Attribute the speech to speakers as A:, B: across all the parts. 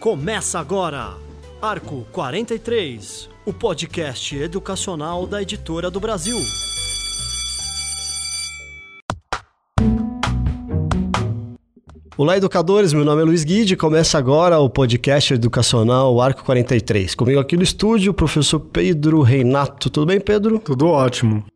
A: Começa agora, Arco 43, o podcast educacional da Editora do Brasil. Olá, educadores. Meu nome é Luiz Guide. Começa agora o podcast educacional Arco 43. Comigo aqui no estúdio, o professor Pedro Reinato. Tudo bem, Pedro?
B: Tudo ótimo.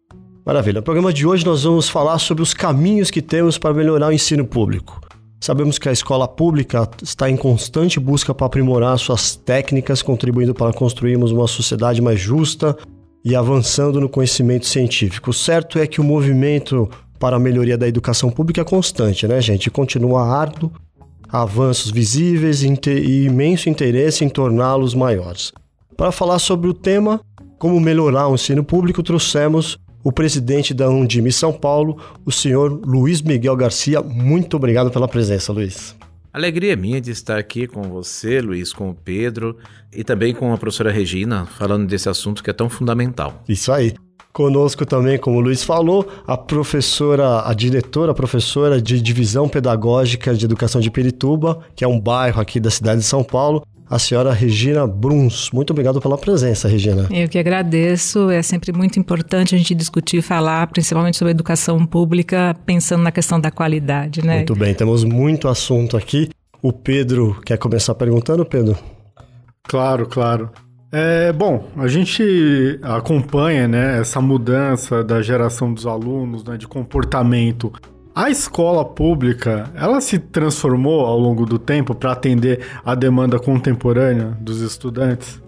A: Maravilha. No programa de hoje nós vamos falar sobre os caminhos que temos para melhorar o ensino público. Sabemos que a escola pública está em constante busca para aprimorar suas técnicas, contribuindo para construirmos uma sociedade mais justa e avançando no conhecimento científico. O certo é que o movimento para a melhoria da educação pública é constante, né, gente? Continua árduo, avanços visíveis e imenso interesse em torná-los maiores. Para falar sobre o tema, como melhorar o ensino público, trouxemos o presidente da Undime São Paulo, o senhor Luiz Miguel Garcia. Muito obrigado pela presença, Luiz.
C: Alegria minha de estar aqui com você, Luiz, com o Pedro e também com a professora Regina, falando desse assunto que é tão fundamental.
A: Isso aí. Conosco também, como o Luiz falou, a professora, a diretora, a professora de Divisão Pedagógica de Educação de Pirituba, que é um bairro aqui da cidade de São Paulo, a senhora Regina Bruns. Muito obrigado pela presença, Regina.
D: Eu que agradeço. É sempre muito importante a gente discutir e falar, principalmente sobre educação pública, pensando na questão da qualidade, né?
A: Muito bem, temos muito assunto aqui. O Pedro quer começar perguntando, Pedro?
B: Claro, claro. É, bom, a gente acompanha né, essa mudança da geração dos alunos, né, de comportamento. A escola pública, ela se transformou ao longo do tempo para atender a demanda contemporânea dos estudantes?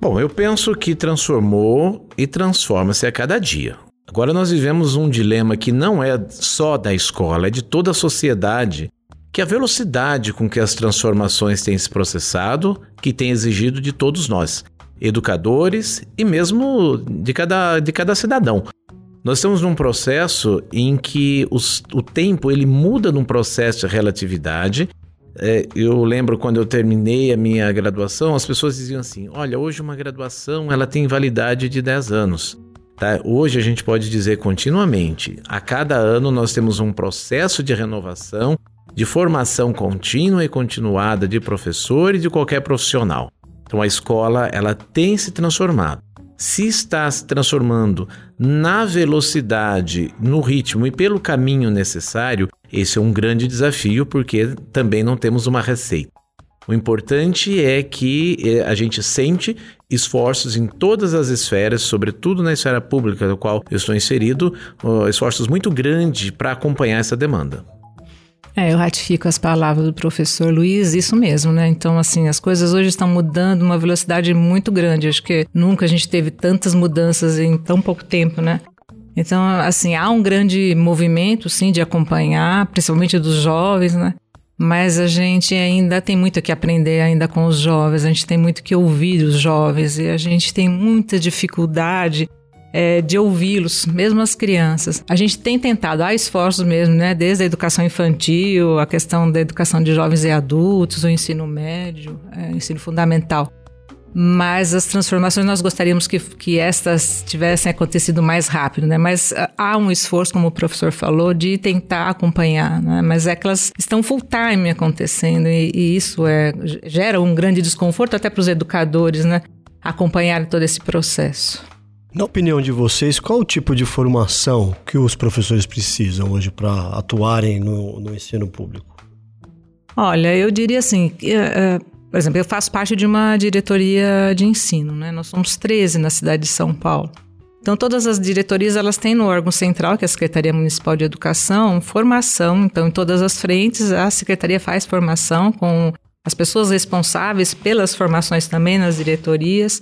C: Bom, eu penso que transformou e transforma-se a cada dia. Agora nós vivemos um dilema que não é só da escola, é de toda a sociedade que a velocidade com que as transformações têm se processado, que tem exigido de todos nós, educadores e mesmo de cada, de cada cidadão. Nós estamos num processo em que os, o tempo ele muda num processo de relatividade. É, eu lembro quando eu terminei a minha graduação, as pessoas diziam assim: olha, hoje uma graduação ela tem validade de 10 anos. Tá? Hoje a gente pode dizer continuamente, a cada ano nós temos um processo de renovação de formação contínua e continuada de professor e de qualquer profissional. Então a escola ela tem se transformado. Se está se transformando na velocidade, no ritmo e pelo caminho necessário, esse é um grande desafio porque também não temos uma receita. O importante é que eh, a gente sente esforços em todas as esferas, sobretudo na esfera pública, do qual eu estou inserido, esforços muito grandes para acompanhar essa demanda.
D: É, eu ratifico as palavras do professor Luiz, isso mesmo, né? Então, assim, as coisas hoje estão mudando uma velocidade muito grande. Acho que nunca a gente teve tantas mudanças em tão pouco tempo, né? Então, assim, há um grande movimento, sim, de acompanhar, principalmente dos jovens, né? Mas a gente ainda tem muito que aprender ainda com os jovens, a gente tem muito que ouvir os jovens e a gente tem muita dificuldade é, de ouvi-los, mesmo as crianças. A gente tem tentado, há esforços mesmo, né, desde a educação infantil, a questão da educação de jovens e adultos, o ensino médio, é, ensino fundamental. Mas as transformações nós gostaríamos que, que estas tivessem acontecido mais rápido, né? Mas ah, há um esforço, como o professor falou, de tentar acompanhar, né? Mas é que elas estão full time acontecendo e, e isso é, gera um grande desconforto até para os educadores, né? Acompanhar todo esse processo.
A: Na opinião de vocês, qual o tipo de formação que os professores precisam hoje para atuarem no, no, ensino público?
D: Olha, eu diria assim, uh, por exemplo, eu faço parte de uma diretoria de ensino, né? Nós somos 13 na cidade de São Paulo. Então, todas as diretorias, elas têm no órgão central, que é a Secretaria Municipal de Educação, formação. Então, em todas as frentes, a Secretaria faz formação com as pessoas responsáveis pelas formações também nas diretorias.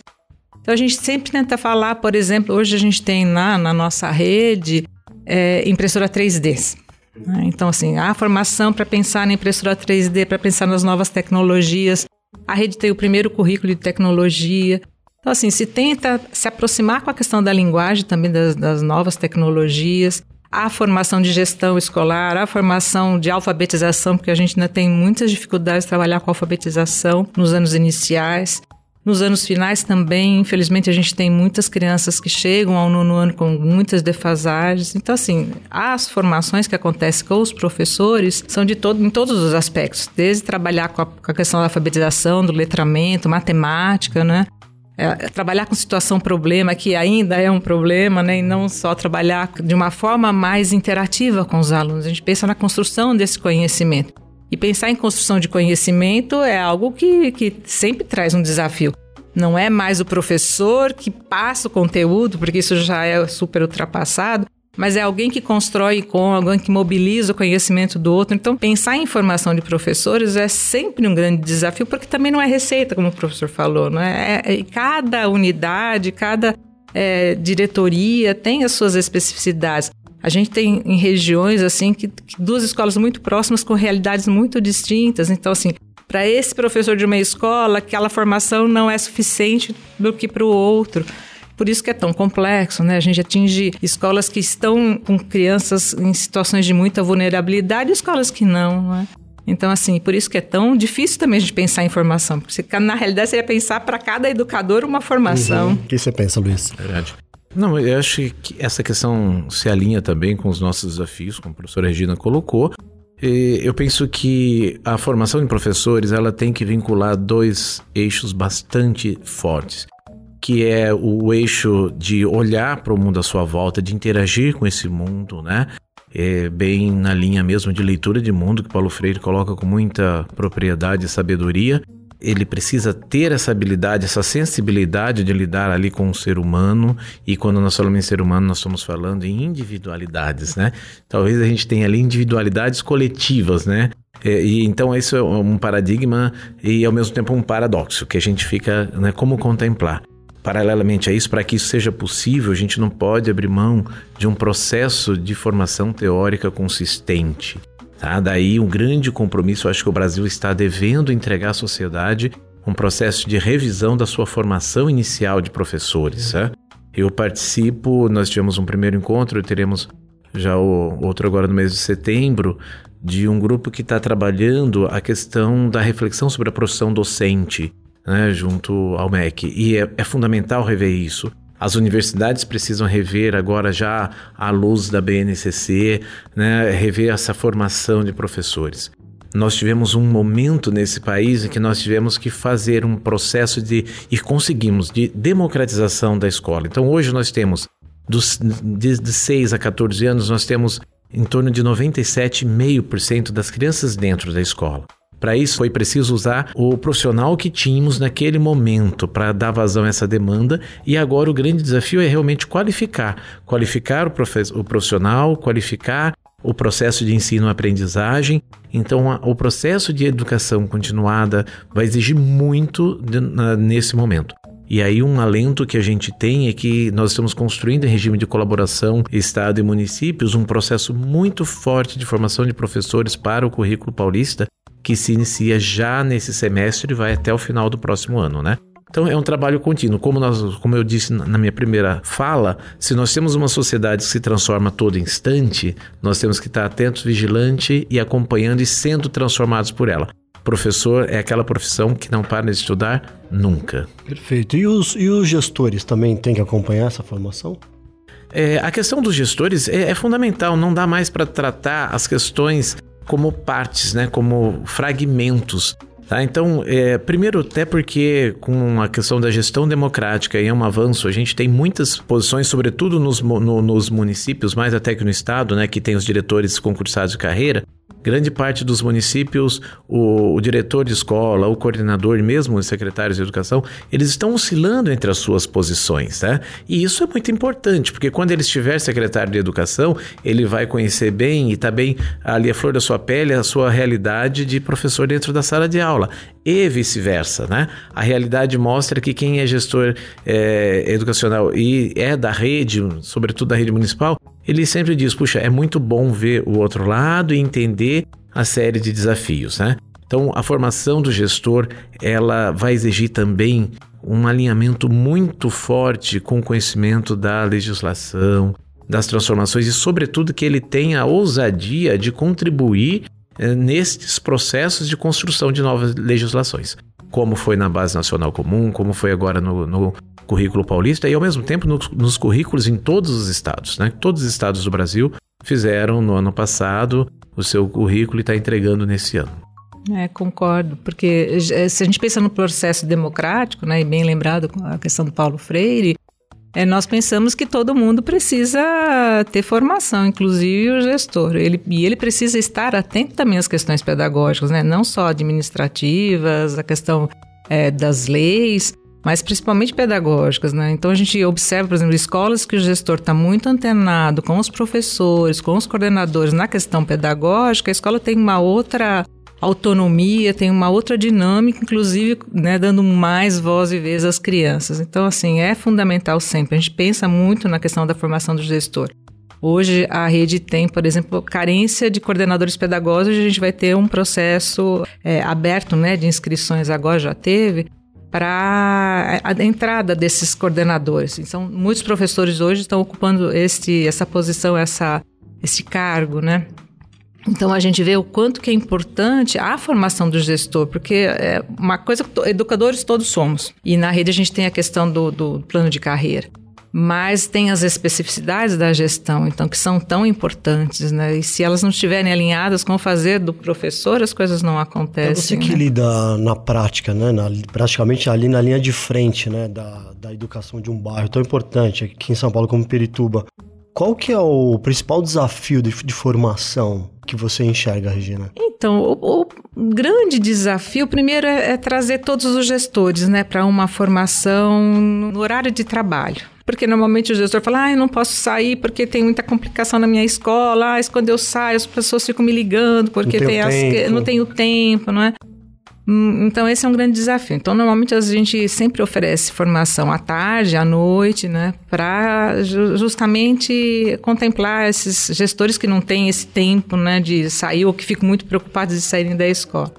D: Então a gente sempre tenta falar, por exemplo, hoje a gente tem na, na nossa rede é, impressora 3D. Né? Então, assim, a formação para pensar na impressora 3D, para pensar nas novas tecnologias. A rede tem o primeiro currículo de tecnologia. Então, assim, se tenta se aproximar com a questão da linguagem também das, das novas tecnologias, a formação de gestão escolar, a formação de alfabetização, porque a gente ainda tem muitas dificuldades de trabalhar com alfabetização nos anos iniciais. Nos anos finais também, infelizmente, a gente tem muitas crianças que chegam ao nono ano com muitas defasagens. Então, assim, as formações que acontecem com os professores são de todo, em todos os aspectos, desde trabalhar com a, com a questão da alfabetização, do letramento, matemática, né? É, trabalhar com situação problema, que ainda é um problema, né? E não só trabalhar de uma forma mais interativa com os alunos. A gente pensa na construção desse conhecimento. E pensar em construção de conhecimento é algo que, que sempre traz um desafio. Não é mais o professor que passa o conteúdo, porque isso já é super ultrapassado, mas é alguém que constrói com, alguém que mobiliza o conhecimento do outro. Então, pensar em formação de professores é sempre um grande desafio, porque também não é receita, como o professor falou, não é? é, é cada unidade, cada é, diretoria tem as suas especificidades. A gente tem em regiões assim que, que duas escolas muito próximas com realidades muito distintas. Então, assim, para esse professor de uma escola, aquela formação não é suficiente do que para o outro. Por isso que é tão complexo, né? A gente atinge escolas que estão com crianças em situações de muita vulnerabilidade e escolas que não, né? Então, assim, por isso que é tão difícil também a gente pensar em formação. Porque na realidade seria pensar para cada educador uma formação.
A: Uhum. O que você pensa, Luiz?
C: É verdade. Não, eu acho que essa questão se alinha também com os nossos desafios, como a professora Regina colocou. E eu penso que a formação de professores ela tem que vincular dois eixos bastante fortes, que é o eixo de olhar para o mundo à sua volta, de interagir com esse mundo, né? É bem na linha mesmo de leitura de mundo que Paulo Freire coloca com muita propriedade e sabedoria ele precisa ter essa habilidade, essa sensibilidade de lidar ali com o ser humano. E quando nós falamos em ser humano, nós estamos falando em individualidades, né? Talvez a gente tenha ali individualidades coletivas, né? É, e então isso é um paradigma e ao mesmo tempo um paradoxo que a gente fica, né? Como contemplar? Paralelamente a isso, para que isso seja possível, a gente não pode abrir mão de um processo de formação teórica consistente. Tá? Daí um grande compromisso, acho que o Brasil está devendo entregar à sociedade um processo de revisão da sua formação inicial de professores. Tá? Eu participo, nós tivemos um primeiro encontro, teremos já o outro agora no mês de setembro, de um grupo que está trabalhando a questão da reflexão sobre a profissão docente, né, junto ao MEC. E é, é fundamental rever isso. As universidades precisam rever agora já à luz da BNCC, né, rever essa formação de professores. Nós tivemos um momento nesse país em que nós tivemos que fazer um processo de e conseguimos de democratização da escola. Então hoje nós temos dos de, de 6 a 14 anos nós temos em torno de 97,5% das crianças dentro da escola. Para isso foi preciso usar o profissional que tínhamos naquele momento para dar vazão a essa demanda e agora o grande desafio é realmente qualificar, qualificar o, profissional, qualificar o processo de ensino-aprendizagem. Então, a, o processo de educação continuada vai exigir muito de, na, nesse momento. E aí um alento que a gente tem é que nós estamos construindo em regime de colaboração Estado e municípios um processo muito forte de formação de professores para o currículo paulista que se inicia já nesse semestre e vai até o final do próximo ano, né? Então é um trabalho contínuo. Como, nós, como eu disse na minha primeira fala, se nós temos uma sociedade que se transforma a todo instante, nós temos que estar atentos, vigilante e acompanhando e sendo transformados por ela. Professor é aquela profissão que não para de estudar nunca.
A: Perfeito. E os, e os gestores também têm que acompanhar essa formação?
C: É, a questão dos gestores é, é fundamental. Não dá mais para tratar as questões como partes, né, como fragmentos. Tá? Então, é, primeiro, até porque com a questão da gestão democrática e é um avanço, a gente tem muitas posições, sobretudo nos, no, nos municípios, mais até que no estado, né, que tem os diretores concursados de carreira, Grande parte dos municípios, o, o, diretor de escola, o coordenador mesmo os secretários de educação, eles estão oscilando entre as suas posições, né? E isso é muito importante, porque quando ele estiver secretário de educação, ele vai conhecer bem e tá bem ali a flor da sua pele a sua realidade de professor dentro da sala de aula e vice-versa, né? A realidade mostra que quem é gestor é, educacional e é da rede, sobretudo da rede municipal, ele sempre diz: puxa, é muito bom ver o outro lado e entender a série de desafios, né? Então, a formação do gestor ela vai exigir também um alinhamento muito forte com o conhecimento da legislação, das transformações e, sobretudo, que ele tenha a ousadia de contribuir nestes processos de construção de novas legislações. como foi na Base Nacional Comum, como foi agora no, no currículo paulista e, ao mesmo tempo, no, nos currículos em todos os estados. Né? Todos os estados do Brasil fizeram no ano passado o seu currículo e está entregando nesse ano.
D: É, concordo, porque eh, se a gente pensa no processo democrático, né, e bem lembrado a questão do Paulo Freire, é, nós pensamos que todo mundo precisa ter formação, inclusive o gestor. Ele, e ele precisa estar atento também às questões pedagógicas, né? não só administrativas, a questão é, das leis, mas principalmente pedagógicas. Né? Então a gente observa, por exemplo, escolas que o gestor está muito antenado com os professores, com os coordenadores na questão pedagógica, a escola tem uma outra autonomia, tem uma outra dinâmica, inclusive, né, dando mais voz e vez às crianças. Então, assim, é fundamental sempre. A gente pensa muito na questão da formação do gestor. Hoje a rede tem, por exemplo, carência de coordenadores pedagógicos. A gente vai ter um processo é, aberto, né, de inscrições. Agora já teve para a entrada desses coordenadores. Então, muitos professores hoje estão ocupando este, essa posição, essa, esse cargo, né? Então a gente vê o quanto que é importante a formação do gestor, porque é uma coisa que educadores todos somos. E na rede a gente tem a questão do, do plano de carreira. Mas tem as especificidades da gestão, então, que são tão importantes, né? E se elas não estiverem alinhadas com o fazer do professor, as coisas não acontecem. É
A: você que
D: né?
A: lida na prática, né? Na, praticamente ali na linha de frente, né? Da, da educação de um bairro tão importante aqui em São Paulo como Perituba. Qual que é o principal desafio de, de formação que você enxerga, Regina?
D: Então, o, o grande desafio, primeiro, é, é, trazer todos os gestores né, para uma formação no horário de trabalho. Porque normalmente o gestor fala, ah, eu não posso sair porque tem muita complicação na minha escola, ah, quando eu saio as pessoas ficam me ligando porque
A: não
D: tem
A: as,
D: não tenho tempo, não é? Hum, então, esse é um grande desafio. Então, normalmente a gente sempre oferece formação à tarde, à noite, né, para justamente contemplar esses gestores que não têm esse tempo, né, de sair ou que ficam muito preocupados de saírem da escola.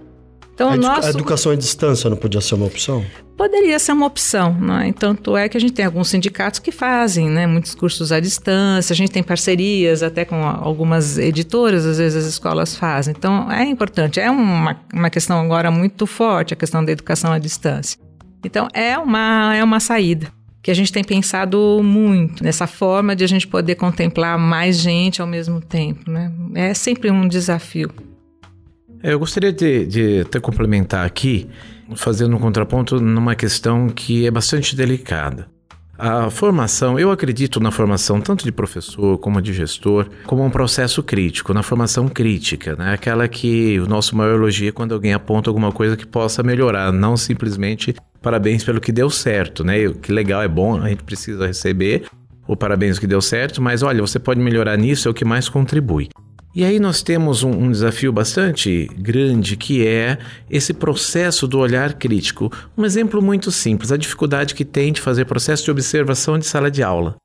A: Então, a, nosso... a educação à distância não podia ser uma opção?
D: Poderia ser uma opção, né? Tanto é que a gente tem alguns sindicatos que fazem, né? Muitos cursos à distância, a gente tem parcerias até com algumas editoras, às vezes as escolas fazem. Então, é importante. É uma, uma questão agora muito forte, a questão da educação à distância. Então, é uma, é uma saída que a gente tem pensado muito nessa forma de a gente poder contemplar mais gente ao mesmo tempo, né? É sempre um desafio.
C: Eu gostaria de, de até complementar aqui, fazendo um contraponto numa questão que é bastante delicada. A formação, eu acredito na formação tanto de professor como de gestor, como um processo crítico, na formação crítica, né? Aquela que o nosso maior elogio é quando alguém aponta alguma coisa que possa melhorar, não simplesmente parabéns pelo que deu certo, né? Que legal, é bom, a gente precisa receber o parabéns que deu certo, mas olha, você pode melhorar nisso, é o que mais contribui. E aí nós temos um, um, desafio bastante grande que é esse processo do olhar crítico. Um exemplo muito simples, a dificuldade que tem de fazer processo de observação de sala de aula.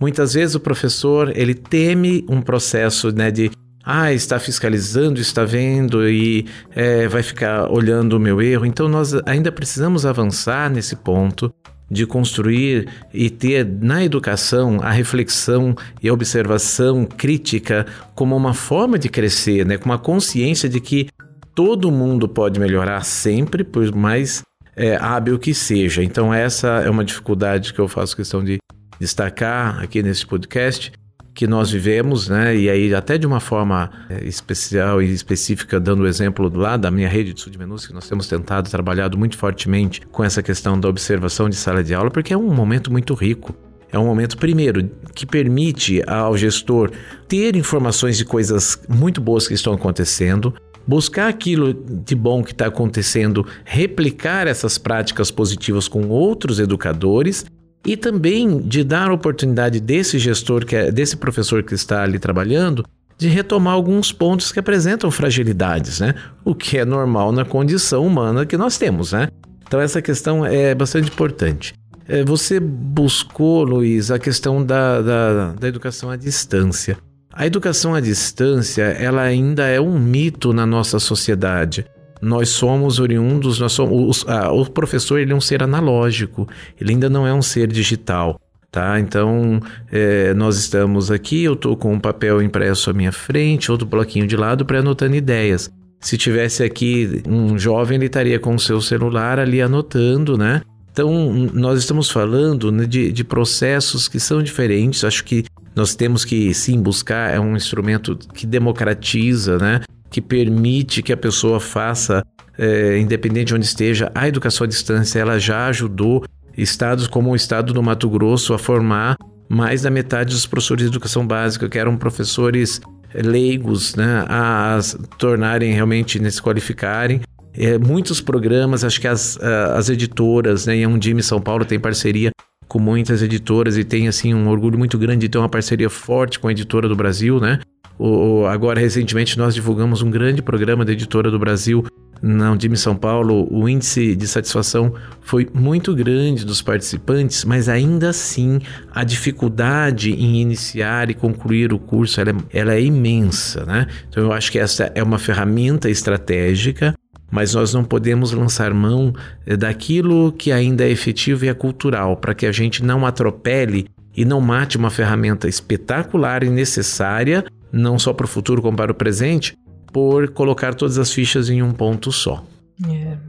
C: Muitas vezes o professor ele teme um processo né, de ah, está fiscalizando, está vendo e é, vai ficar olhando o meu erro. Então nós ainda precisamos avançar nesse ponto de construir e ter na educação a reflexão e a observação crítica como uma forma de crescer, né? com uma consciência de que todo mundo pode melhorar sempre, por mais é, hábil que seja. Então, essa é uma dificuldade que eu faço questão de destacar aqui nesse podcast que nós vivemos, né? E aí até de uma forma é, especial e específica, dando o exemplo lá da minha rede de submenus, que nós temos tentado trabalhado muito fortemente com essa questão da observação de sala de aula, porque é um momento muito rico. É um momento, primeiro, que permite ao gestor ter informações de coisas muito boas que estão acontecendo, buscar aquilo de bom que está acontecendo, replicar essas práticas positivas com outros educadores e também de dar a oportunidade desse gestor, que é, desse professor que está ali trabalhando, de retomar alguns pontos que apresentam fragilidades, né? O que é normal na condição humana que nós temos, né? Então essa questão é bastante importante. É, você buscou, Luiz, a questão da, da, da educação à distância. A educação à distância, ela ainda é um mito na nossa sociedade nós somos oriundos, nós somos, o professor ele é um ser analógico, ele ainda não é um ser digital. Tá? Então, é, nós estamos aqui, eu estou com um papel impresso à minha frente, outro bloquinho de lado para anotando ideias. Se tivesse aqui um jovem, ele estaria com o seu celular ali anotando, né? Então, nós estamos falando né, de, de processos que são diferentes. Acho que nós temos que sim buscar é um instrumento que democratiza, né? Que permite que a pessoa faça, é, independente de onde esteja, a educação à distância. Ela já ajudou estados como o estado do Mato Grosso a formar mais da metade dos professores de educação básica, que eram professores leigos, né, a, a tornarem realmente, né, se qualificarem é, muitos programas, acho que as, as editoras, né, e a São Paulo tem parceria com muitas editoras e tem assim um orgulho muito grande de ter uma parceria forte com a editora do Brasil, né? O, agora, recentemente, nós divulgamos um grande programa da editora do Brasil na Undime São Paulo. O índice de satisfação foi muito grande dos participantes, mas ainda assim a dificuldade em iniciar e concluir o curso ela é, ela é imensa, né? Então eu acho que essa é uma ferramenta estratégica mas nós não podemos lançar mão eh, daquilo que ainda é efetivo e é cultural, para que a gente não atropele e não mate uma ferramenta espetacular e necessária, não só para o futuro como para o presente, por colocar todas as fichas em um ponto só.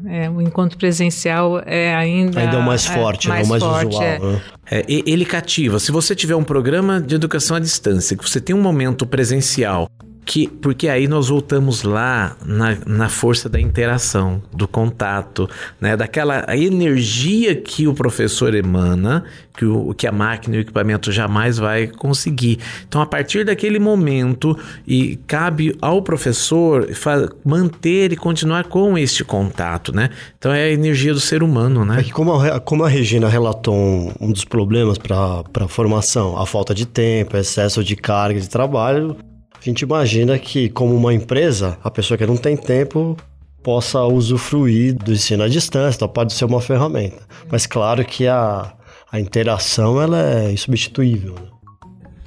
D: É, é, o encontro presencial é ainda.
A: Ainda é o mais forte, é, mais, né? o mais forte, usual. Né?
C: É, ele cativa. Se você tiver um programa de educação à distância, que você tem um momento presencial que, porque aí nós voltamos lá na, na força da interação, do contato, né? daquela energia que o professor emana, que, o, que a máquina e o equipamento jamais vai conseguir. Então, a partir daquele momento, e cabe ao professor manter e continuar com este contato, né? Então, é a energia do ser humano, né?
A: É como a, como a Regina relatou um, um dos problemas para a formação, a falta de tempo, excesso de carga de trabalho, a gente imagina que, como uma empresa, a pessoa que não tem tempo possa usufruir do ensino à distância, então pode ser uma ferramenta. Mas claro que a, a interação ela é insubstituível. Né?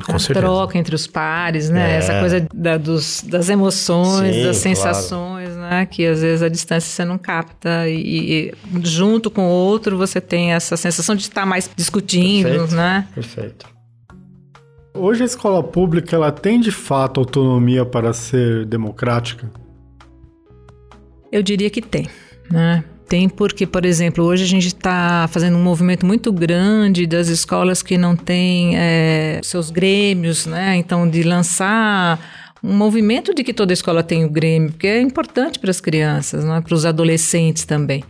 D: Com a certeza. troca entre os pares, né? É. Essa coisa da, dos, das emoções, Sim, das sensações, claro. né? Que às vezes a distância você não capta e, e, junto com o outro você tem essa sensação de estar mais discutindo,
A: Perfeito.
D: né?
A: Perfeito.
B: Hoje a escola pública ela tem de fato autonomia para ser democrática?
D: Eu diria que tem, né? Tem porque, por exemplo, hoje a gente está fazendo um movimento muito grande das escolas que não têm é, seus grêmios, né? Então, de lançar um movimento de que toda escola tem o grêmio, porque é importante para as crianças, né? para os adolescentes também.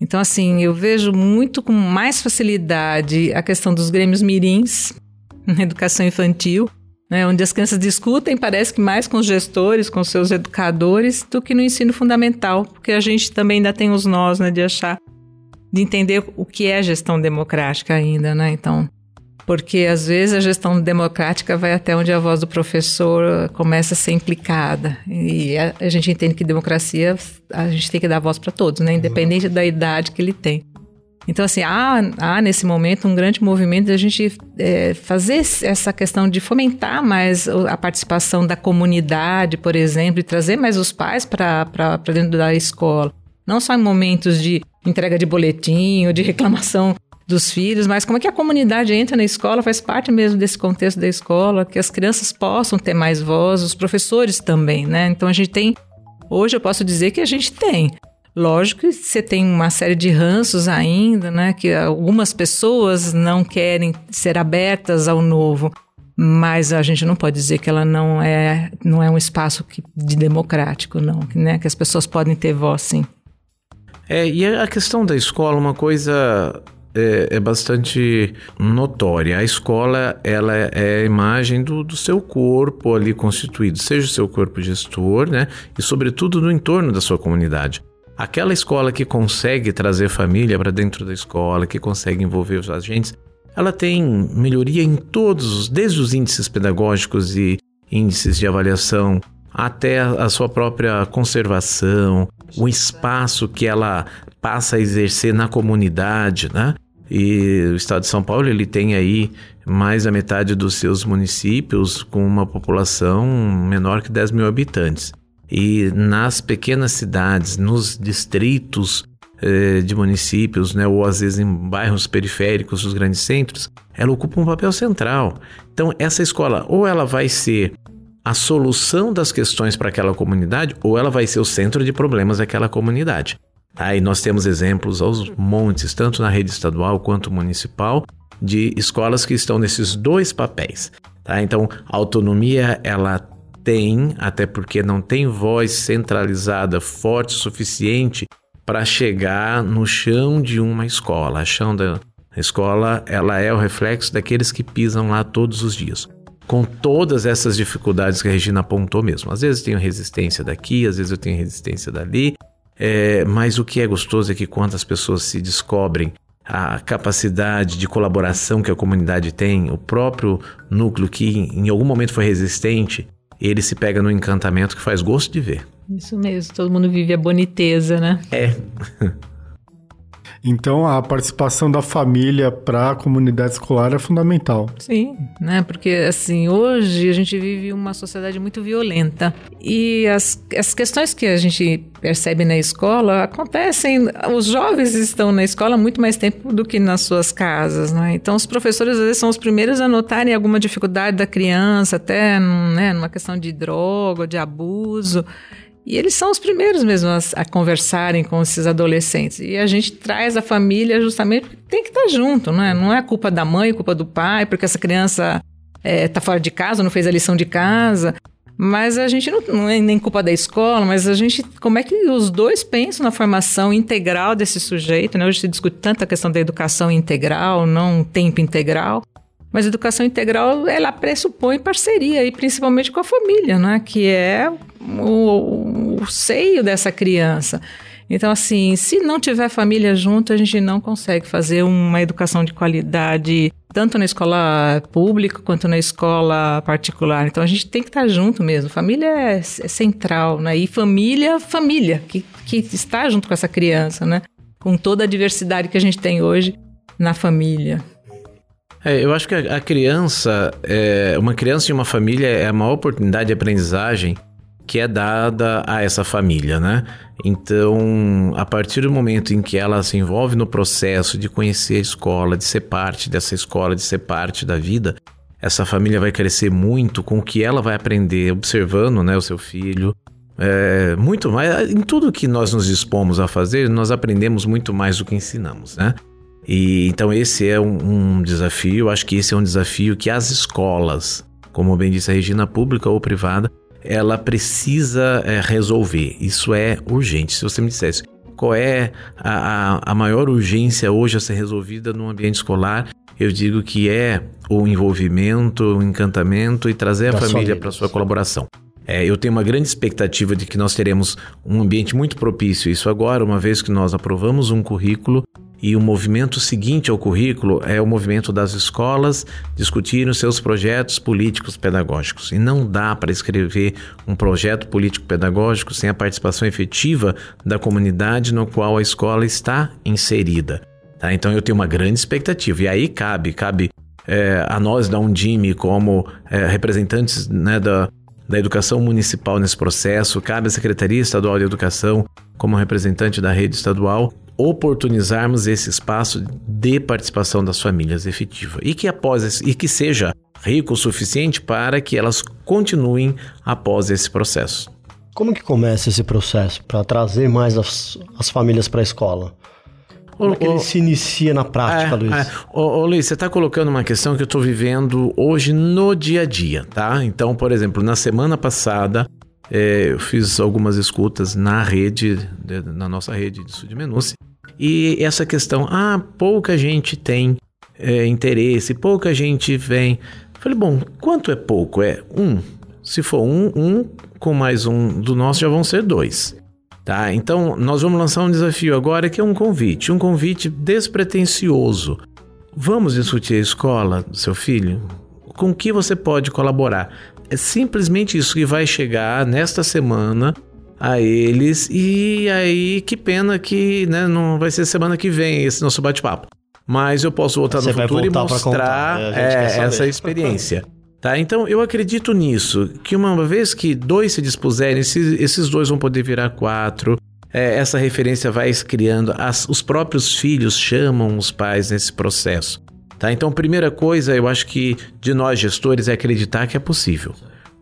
D: Então, assim, eu vejo muito com mais facilidade a questão dos grêmios mirins, na educação infantil, né, onde as crianças discutem, parece que mais com os gestores, com seus educadores, do que no ensino fundamental, porque a gente também ainda tem os nós né, de achar, de entender o que é gestão democrática ainda, né? Então, porque às vezes a gestão democrática vai até onde a voz do professor começa a ser implicada. E a, a gente entende que democracia, a gente tem que dar voz para todos, né? Independente da idade que ele tem. Então, assim, há, há nesse momento um grande movimento da gente é, fazer essa questão de fomentar mais a participação da comunidade, por exemplo, e trazer mais os pais para dentro da escola. Não só em momentos de entrega de boletim ou de reclamação dos filhos, mas como é que a comunidade entra na escola, faz parte mesmo desse contexto da escola, que as crianças possam ter mais voz, os professores também, né? Então a gente tem, hoje eu posso dizer que a gente tem Lógico que você tem uma série de ranços ainda, né? Que algumas pessoas não querem ser abertas ao novo, mas a gente não pode dizer que ela não é, não é um espaço que, de democrático, não, né? Que as pessoas podem ter voz, sim.
C: É, e a questão da escola, uma coisa é, é, bastante notória. A escola ela é a imagem do, do, seu corpo ali constituído, seja o seu corpo gestor, né? E sobretudo no entorno da sua comunidade. Aquela escola que consegue trazer família para dentro da escola, que consegue envolver os agentes, ela tem melhoria em todos, desde os índices pedagógicos e índices de avaliação, até a sua própria conservação, o espaço que ela passa a exercer na comunidade, né? E o estado de São Paulo ele tem aí mais da metade dos seus municípios com uma população menor que 10 mil habitantes. E nas pequenas cidades, nos distritos eh, de municípios, né, ou às vezes em bairros periféricos dos grandes centros, ela ocupa um papel central. Então, essa escola, ou ela vai ser a solução das questões para aquela comunidade ou ela vai ser o centro de problemas daquela comunidade. Aí nós temos exemplos aos montes, tanto na rede estadual quanto municipal, de escolas que estão nesses dois papéis. Tá? Então, a autonomia ela tem, até porque não tem voz centralizada forte o suficiente para chegar no chão de uma escola. A chão da escola ela é o reflexo daqueles que pisam lá todos os dias com todas essas dificuldades que a Regina apontou mesmo. Às vezes eu tenho resistência daqui, às vezes eu tenho resistência dali, é, mas o que é gostoso é que quando as pessoas se descobrem a capacidade de colaboração que a comunidade tem, o próprio núcleo que em algum momento foi resistente, ele se pega no encantamento que faz gosto de ver.
D: Isso mesmo, todo mundo vive a boniteza, né?
C: É.
B: Então, a participação da família para a comunidade escolar é fundamental.
D: Sim, né? Porque, assim, hoje a gente vive uma sociedade muito violenta. E as, as questões que a gente percebe na escola acontecem. Os jovens estão na escola muito mais tempo do que nas suas casas, né? Então, os professores, às vezes, são os primeiros a notarem alguma dificuldade da criança, até né, numa questão de droga, de abuso. E eles são os primeiros mesmo a, a, conversarem com esses adolescentes. E a gente traz a família justamente porque tem que estar junto, não é? Não é culpa da mãe, culpa do pai, porque essa criança está é, fora de casa, não fez a lição de casa. Mas a gente não, não, é nem culpa da escola, mas a gente, como é que os dois pensam na formação integral desse sujeito, né? Hoje se discute tanta questão da educação integral, não tempo integral. Mas educação integral, ela pressupõe parceria, e principalmente com a família, né? Que é o, o seio dessa criança. Então, assim, se não tiver família junto, a gente não consegue fazer uma educação de qualidade, tanto na escola pública quanto na escola particular. Então, a gente tem que estar junto mesmo. Família é, é central, né? E família, família, que, que está junto com essa criança, né? Com toda a diversidade que a gente tem hoje na família.
C: É, eu acho que a, a criança, é, uma criança de uma família é a maior oportunidade de aprendizagem que é dada a essa família, né? Então, a partir do momento em que ela se envolve no processo de conhecer a escola, de ser parte dessa escola, de ser parte da vida, essa família vai crescer muito com o que ela vai aprender observando, né, o seu filho. É, muito mais em tudo que nós nos dispomos a fazer, nós aprendemos muito mais do que ensinamos, né? E então esse é um, um desafio. Acho que esse é um desafio que as escolas, como bem disse a Regina, pública ou privada, ela precisa é, resolver. Isso é urgente. Se você me dissesse qual é a, a, a maior urgência hoje a ser resolvida no ambiente escolar, eu digo que é o envolvimento, o encantamento e trazer da a família para sua colaboração. É, eu tenho uma grande expectativa de que nós teremos um ambiente muito propício isso agora, uma vez que nós aprovamos um currículo e o movimento seguinte ao currículo é o movimento das escolas discutirem os seus projetos políticos pedagógicos. E não dá para escrever um projeto político pedagógico sem a participação efetiva da comunidade no qual a escola está inserida. Tá? Então eu tenho uma grande expectativa. E aí cabe, cabe é, a nós da Undime como é, representantes né, da, da educação municipal nesse processo, cabe à Secretaria Estadual de Educação como representante da rede estadual oportunizarmos esse espaço de participação das famílias efetiva e que após e que seja rico o suficiente para que elas continuem após esse processo.
A: Como que começa esse processo para trazer mais as, as famílias para a escola? Como é que ele se inicia na prática, é, Luiz? É.
C: Ô, ô, Luiz, você está colocando uma questão que eu estou vivendo hoje no dia a dia, tá? Então, por exemplo, na semana passada, é, eu fiz algumas escutas na rede, na nossa rede de Sudmenúcia, e essa questão, ah, pouca gente tem é, interesse, pouca gente vem. falei, bom, quanto é pouco? É um. Se for um, um com mais um do nosso já vão ser dois. Tá? Então, nós vamos lançar um desafio agora que é um convite, um convite despretensioso. Vamos discutir a escola do seu filho? Com que você pode colaborar? É simplesmente isso que vai chegar nesta semana a eles. E aí, que pena que né, não vai ser semana que vem esse nosso bate-papo. Mas eu posso voltar Você no futuro e mostrar é, essa experiência. Tá? Então eu acredito nisso, que uma vez que dois se dispuserem, esses, esses dois vão poder virar quatro. É, essa referência vai se criando, as, os próprios filhos chamam os pais nesse processo. Tá? Então, primeira coisa, eu acho que de nós gestores é acreditar que é possível.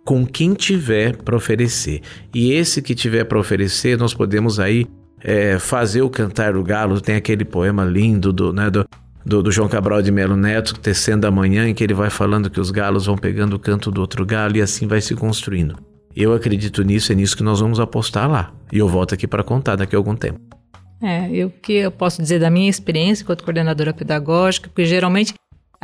C: com quem tiver para oferecer. E esse que tiver para oferecer, nós podemos aí é, fazer o Cantar do Galo. Tem aquele poema lindo do, né, do, do, do, João Cabral de Melo Neto, Tecendo a Manhã, em que ele vai falando que os galos vão pegando o canto do outro galo e assim vai se construindo. Eu acredito nisso, é nisso que nós vamos apostar lá. E eu volto aqui para contar daqui a algum tempo.
D: É, o que eu posso dizer da minha experiência enquanto coordenadora pedagógica, porque geralmente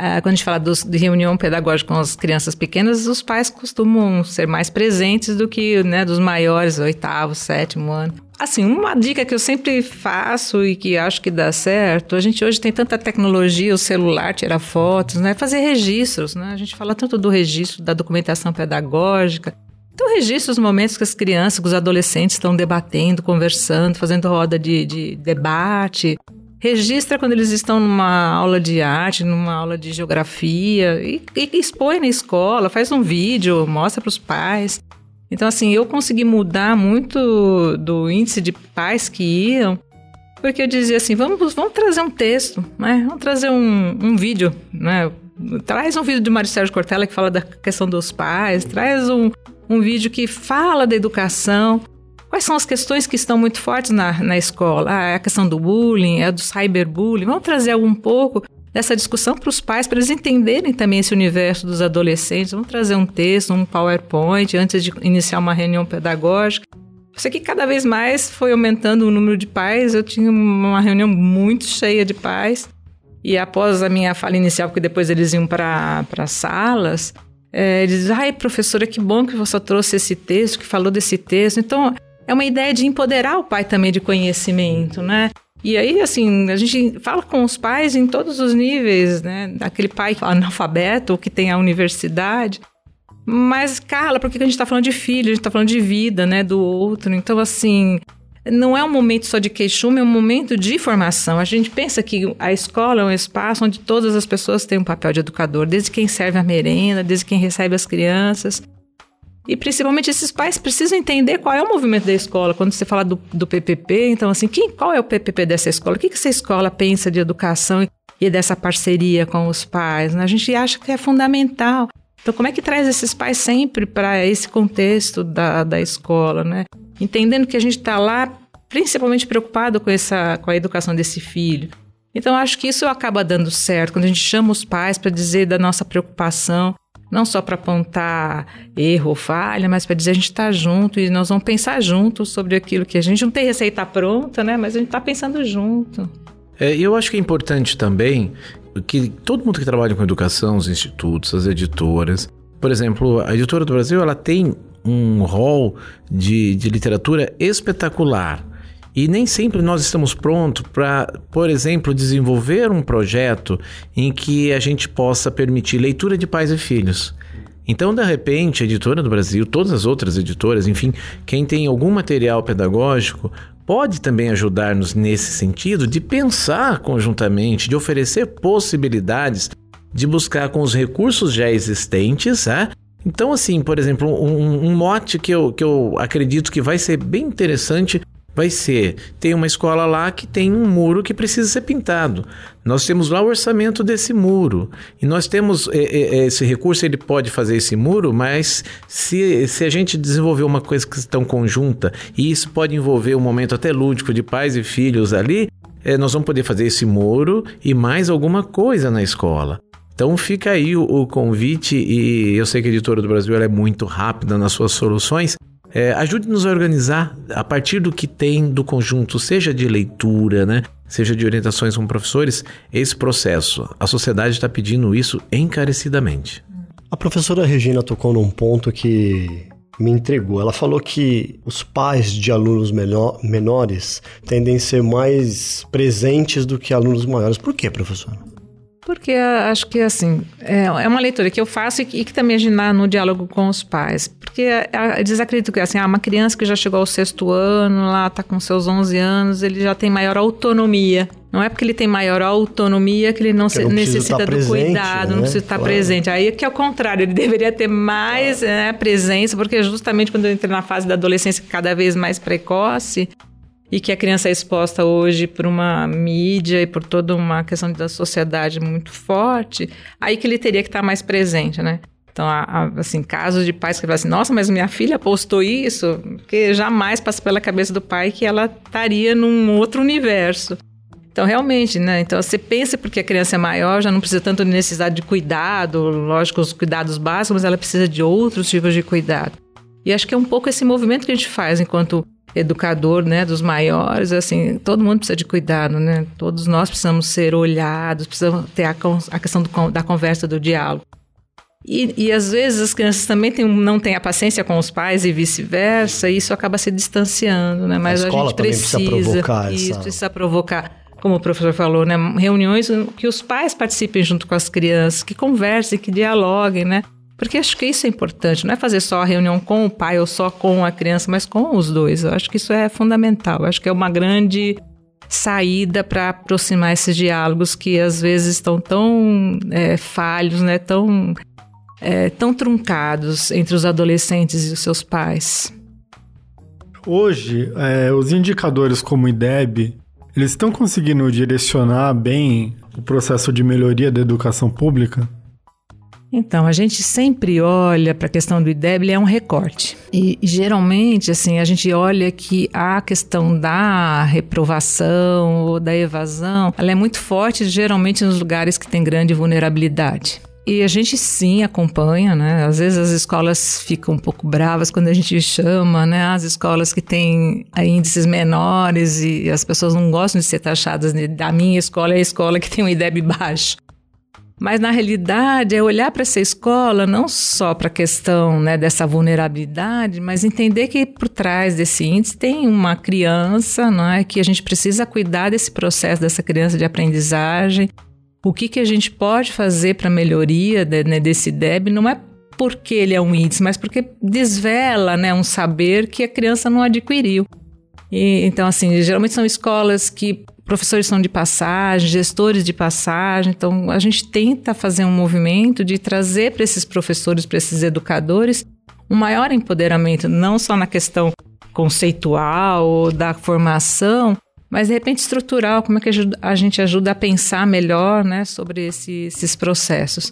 D: ah, quando a gente fala dos, de reunião pedagógica com as crianças pequenas, os pais costumam ser mais presentes do que né, dos maiores, oitavo, sétimo ano. Assim, uma dica que eu sempre faço e que acho que dá certo, a gente hoje tem tanta tecnologia, o celular tira fotos, né? Fazer registros, né? A gente fala tanto do registro da documentação pedagógica. Então, registra os momentos que as crianças, que os adolescentes estão debatendo, conversando, fazendo roda de, de debate, registra quando eles estão numa aula de arte, numa aula de geografia, e, e expõe na escola, faz um vídeo, mostra para os pais. Então, assim, eu consegui mudar muito do índice de pais que iam, porque eu dizia assim: vamos, vamos trazer um texto, né? vamos trazer um, um vídeo, né? Traz um vídeo de Mário Sérgio Cortella que fala da questão dos pais, traz um, um vídeo que fala da educação. Quais são as questões que estão muito fortes na, na escola? Ah, é a questão do bullying, é do cyberbullying. Vamos trazer um pouco dessa discussão para os pais, para eles entenderem também esse universo dos adolescentes. Vamos trazer um texto, um PowerPoint, antes de iniciar uma reunião pedagógica. Isso aqui cada vez mais foi aumentando o número de pais. Eu tinha uma reunião muito cheia de pais. E após a minha fala inicial, porque depois eles iam para salas, é, eles diziam, ai professora, que bom que você trouxe esse texto, que falou desse texto. Então, é uma ideia de empoderar o pai também de conhecimento, né? E aí, assim, a gente fala com os pais em todos os níveis, né? Aquele pai analfabeto que tem a universidade. Mas, Carla, por que a gente está falando de filho? A gente está falando de vida, né? Do outro. Então, assim, não é um momento só de queixume, é um momento de formação. A gente pensa que a escola é um espaço onde todas as pessoas têm um papel de educador, desde quem serve a merenda, desde quem recebe as crianças. E principalmente esses pais precisam entender qual é o movimento da escola. Quando você fala do, do PPP, então assim, quem, qual é o PPP dessa escola? O que, que essa escola pensa de educação e dessa parceria com os pais? Né? A gente acha que é fundamental. Então, como é que traz esses pais sempre para esse contexto da, da escola, né? Entendendo que a gente está lá principalmente preocupado com, essa, com a educação desse filho. Então, acho que isso acaba dando certo, quando a gente chama os pais para dizer da nossa preocupação, não só para apontar erro ou falha, mas para dizer a gente está junto e nós vamos pensar junto sobre aquilo que a gente não tem receita pronta, né? Mas a gente está pensando junto.
C: É, eu acho que é importante também que todo mundo que trabalha com educação, os institutos, as editoras, por exemplo, a editora do Brasil, ela tem um rol de, de literatura espetacular. E nem sempre nós estamos prontos para, por exemplo, desenvolver um projeto em que a gente possa permitir leitura de pais e filhos. Então, de repente, a editora do Brasil, todas as outras editoras, enfim, quem tem algum material pedagógico, pode também ajudar-nos nesse sentido de pensar conjuntamente, de oferecer possibilidades, de buscar com os recursos já existentes, né? Então, assim, por exemplo, um, um mote que eu, que eu acredito que vai ser bem interessante vai ser: tem uma escola lá que tem um muro que precisa ser pintado. Nós temos lá o orçamento desse muro. E nós temos é, é, esse recurso, ele pode fazer esse muro, mas se, se a gente desenvolver uma coisa questão conjunta, e isso pode envolver um momento até lúdico de pais e filhos ali, é, nós vamos poder fazer esse muro e mais alguma coisa na escola. Então fica aí o, o, convite e eu sei que a Editora do Brasil é muito rápida nas suas soluções, é, Ajude-nos a organizar a partir do que tem do conjunto, seja de leitura, né? seja de orientações com professores, esse processo. A sociedade está pedindo isso encarecidamente.
A: A professora Regina tocou num ponto que me entregou. Ela falou que os pais de alunos menor, menores tendem a ser mais presentes do que alunos maiores. Por quê, professora?
D: Porque acho que, assim, é, é uma leitura que eu faço e que, e que também aginar no diálogo com os pais. Porque eles acreditam que, assim, ah, uma criança que já chegou ao sexto ano, lá está com seus 11 anos, ele já tem maior autonomia. Não é porque ele tem maior autonomia que ele não, se, não necessita do cuidado, né? não precisa estar claro. presente. Aí é que é o contrário, ele deveria ter mais claro. né, presença, porque justamente quando eu entrei na fase da adolescência cada vez mais precoce, e que a criança é exposta hoje por uma mídia e por toda uma questão da sociedade muito forte, aí que ele teria que estar mais presente, né? Então, assim, casos de pais que falam assim, nossa, mas minha filha postou isso, porque jamais passa pela cabeça do pai que ela estaria num outro universo. Então, realmente, né? Então, você pensa porque a criança é maior, já não precisa tanto de necessidade de cuidado, lógico, os cuidados básicos, mas ela precisa de outros tipos de cuidado. E acho que é um pouco esse movimento que a gente faz enquanto educador, né, dos maiores, assim, todo mundo precisa de cuidado, né? Todos nós precisamos ser olhados, precisamos ter a, a questão do, da conversa, do diálogo. E, e, às vezes as crianças também tem, não têm a paciência com os pais e vice-versa, e isso acaba se distanciando, né? Mas a, a gente precisa,
A: precisa provocar
D: isso, essa... precisa provocar, como o professor falou, né? Reuniões que os pais participem junto com as crianças, que conversem, que dialoguem, né? Porque acho que isso é importante, não é fazer só a reunião com o pai ou só com a criança, mas com os dois. Eu acho que isso é fundamental. Eu acho que é uma grande saída para aproximar esses diálogos que às vezes estão tão é, falhos, né, tão, é, tão truncados entre os adolescentes e os seus pais.
B: Hoje, é, os indicadores como o IDEB, eles estão conseguindo direcionar bem o processo de melhoria da educação pública?
D: Então, a gente sempre olha para a questão do IDEB, é um recorte. E geralmente, assim, a gente olha que a questão da reprovação ou da evasão, ela é muito forte geralmente nos lugares que tem grande vulnerabilidade. E a gente sim acompanha, né? Às vezes as escolas ficam um pouco bravas quando a gente chama, né? As escolas que têm índices menores e as pessoas não gostam de ser taxadas. Da minha escola é a escola que tem um IDEB baixo. Mas na realidade é olhar para essa escola não só para a questão né, dessa vulnerabilidade, mas entender que por trás desse índice tem uma criança, não é, que a gente precisa cuidar desse processo dessa criança de aprendizagem. O que, que a gente pode fazer para melhoria de, né, desse DEB não é porque ele é um índice, mas porque desvela né, um saber que a criança não adquiriu. E, então, assim, geralmente são escolas que professores são de passagem, gestores de passagem. Então, a gente tenta fazer um movimento de trazer para esses professores, para esses educadores, um maior empoderamento, não só na questão conceitual ou da formação, mas de repente estrutural, como é que a gente ajuda a pensar melhor né, sobre esse, esses processos.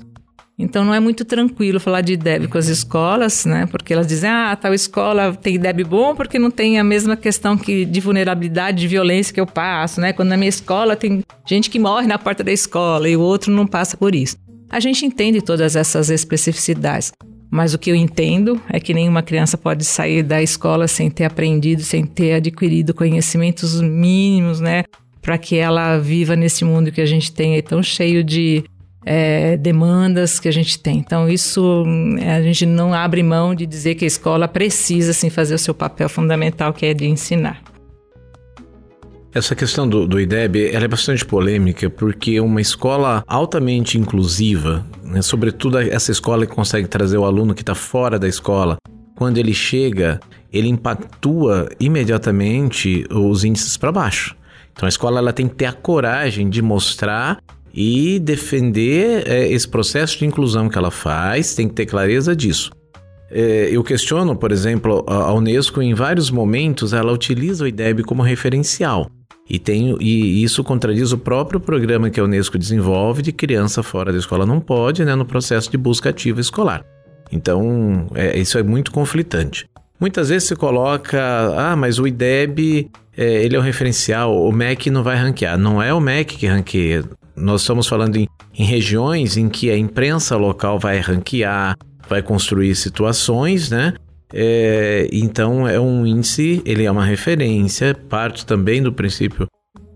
D: Então não é muito tranquilo falar de IDEB com as escolas, né? Porque elas dizem, ah, tal escola tem IDEB bom porque não tem a mesma questão que de vulnerabilidade, de violência que eu passo, né? Quando na minha escola tem gente que morre na porta da escola e o outro não passa por isso. A gente entende todas essas especificidades, mas o que eu entendo é que nenhuma criança pode sair da escola sem ter aprendido, sem ter adquirido conhecimentos mínimos, né? Para que ela viva nesse mundo que a gente tem aí tão cheio de é, demandas que a gente tem. Então, isso é, a gente não abre mão de dizer que a escola precisa sim, fazer o seu papel fundamental, que é de ensinar.
C: Essa questão do, do IDEB é bastante polêmica porque uma escola altamente inclusiva, né, sobretudo essa escola que consegue trazer o aluno que está fora da escola, quando ele chega, ele impactua imediatamente os índices para baixo. Então a escola ela tem que ter a coragem de mostrar e defender é, esse processo de inclusão que ela faz, tem que ter clareza disso. É, eu questiono, por exemplo, a Unesco em vários momentos ela utiliza o IDEB como referencial. E, tem, e isso contradiz o próprio programa que a Unesco desenvolve de criança fora da escola não pode, né, no processo de busca ativa escolar. Então, é, isso é muito conflitante. Muitas vezes se coloca, ah, mas o IDEB, é, ele é um referencial, o MEC não vai ranquear. Não é o MEC que ranqueia. Nós estamos falando em, em regiões em que a imprensa local vai ranquear, vai construir situações, né? É, então é um índice, ele é uma referência, parte também do princípio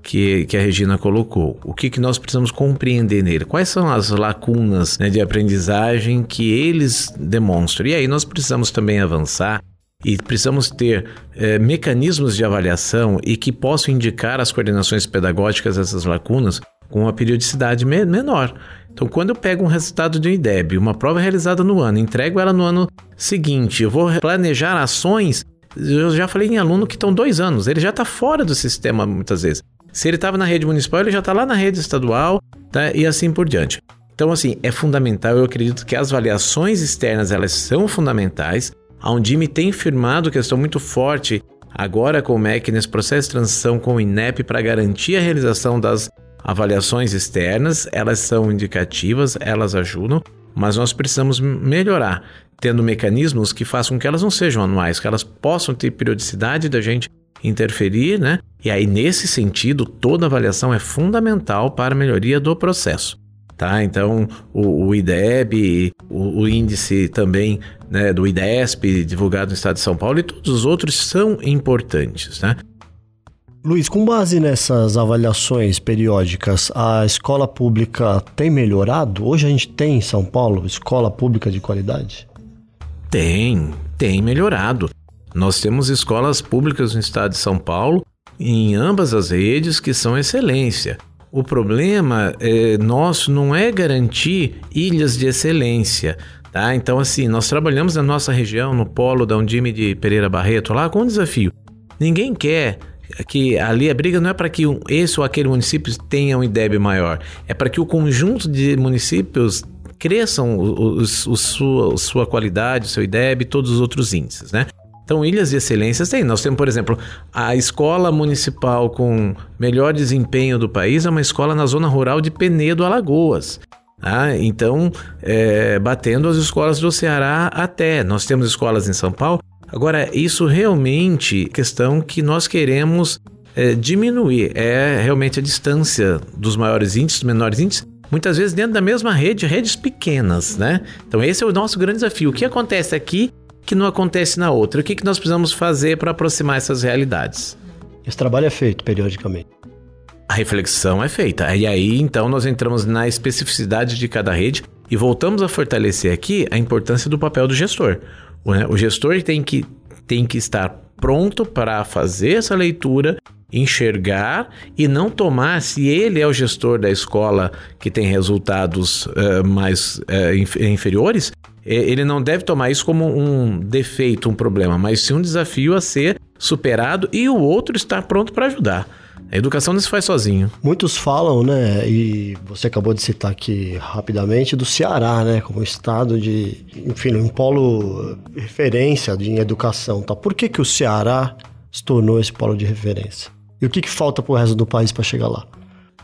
C: que, que a Regina colocou. O que, que nós precisamos compreender nele? Quais são as lacunas né, de aprendizagem que eles demonstram? E aí nós precisamos também avançar e precisamos ter é, mecanismos de avaliação e que possam indicar às coordenações pedagógicas essas lacunas com uma periodicidade me menor. Então, quando eu pego um resultado de um IDEB, uma prova realizada no ano, entrego ela no ano seguinte, eu vou planejar ações. Eu já falei em aluno que estão dois anos, ele já está fora do sistema muitas vezes. Se ele estava na rede municipal, ele já está lá na rede estadual tá? e assim por diante. Então, assim, é fundamental, eu acredito que as avaliações externas, elas são fundamentais. A Undime tem firmado questão muito forte agora com o MEC nesse processo de transição com o INEP para garantir a realização das avaliações externas, elas são indicativas, elas ajudam, mas nós precisamos melhorar, tendo mecanismos que façam com que elas não sejam anuais, que elas possam ter periodicidade da gente interferir, né? E aí, nesse sentido, toda avaliação é fundamental para a melhoria do processo. Tá? Então, o, o IDEB, o, o, índice também né, do IDESP, divulgado no estado de São Paulo, e todos os outros são importantes. Né?
A: Luiz, com base nessas avaliações periódicas, a escola pública tem melhorado? Hoje a gente tem em São Paulo escola pública de qualidade?
C: Tem, tem melhorado. Nós temos escolas públicas no estado de São Paulo, em ambas as redes, que são excelência. O problema é, nosso não é garantir ilhas de excelência. Tá? Então, assim, nós trabalhamos na nossa região, no polo da Undime de Pereira Barreto, lá com um desafio. Ninguém quer que ali a briga não é para que esse ou aquele município tenha um IDEB maior, é para que o conjunto de municípios cresçam o, o, o sua, sua qualidade, o seu IDEB e todos os outros índices, né? Então, ilhas de excelência tem. Nós temos, por exemplo, a escola municipal com melhor desempenho do país é uma escola na zona rural de Penedo, Alagoas. Ah, então, é, batendo as escolas do Ceará até. Nós temos escolas em São Paulo Agora, isso realmente é questão que nós queremos é, diminuir. É realmente a distância dos maiores índices, dos menores índices, muitas vezes dentro da mesma rede, redes pequenas, né? Então, esse é o nosso grande desafio. O que acontece aqui que não acontece na outra? O que, que nós precisamos fazer para aproximar essas realidades?
A: Esse trabalho é feito periodicamente.
C: A reflexão é feita. E aí, então, nós entramos na especificidade de cada rede e voltamos a fortalecer aqui a importância do papel do gestor. Né? O gestor tem que, tem que estar pronto para fazer essa leitura, enxergar e não tomar, se ele é o gestor da escola que tem resultados uh, mais uh, inferiores, ele não deve tomar isso como um defeito, um problema, mas sim um desafio a ser superado e o outro estar pronto para ajudar. A educação não se faz sozinho.
A: Muitos falam, né, e você acabou de citar aqui rapidamente, do Ceará, né, como estado de, enfim, um polo referência em educação. Tá? Por que, que o Ceará se tornou esse polo de referência? E o que, que falta para o resto do país para chegar lá?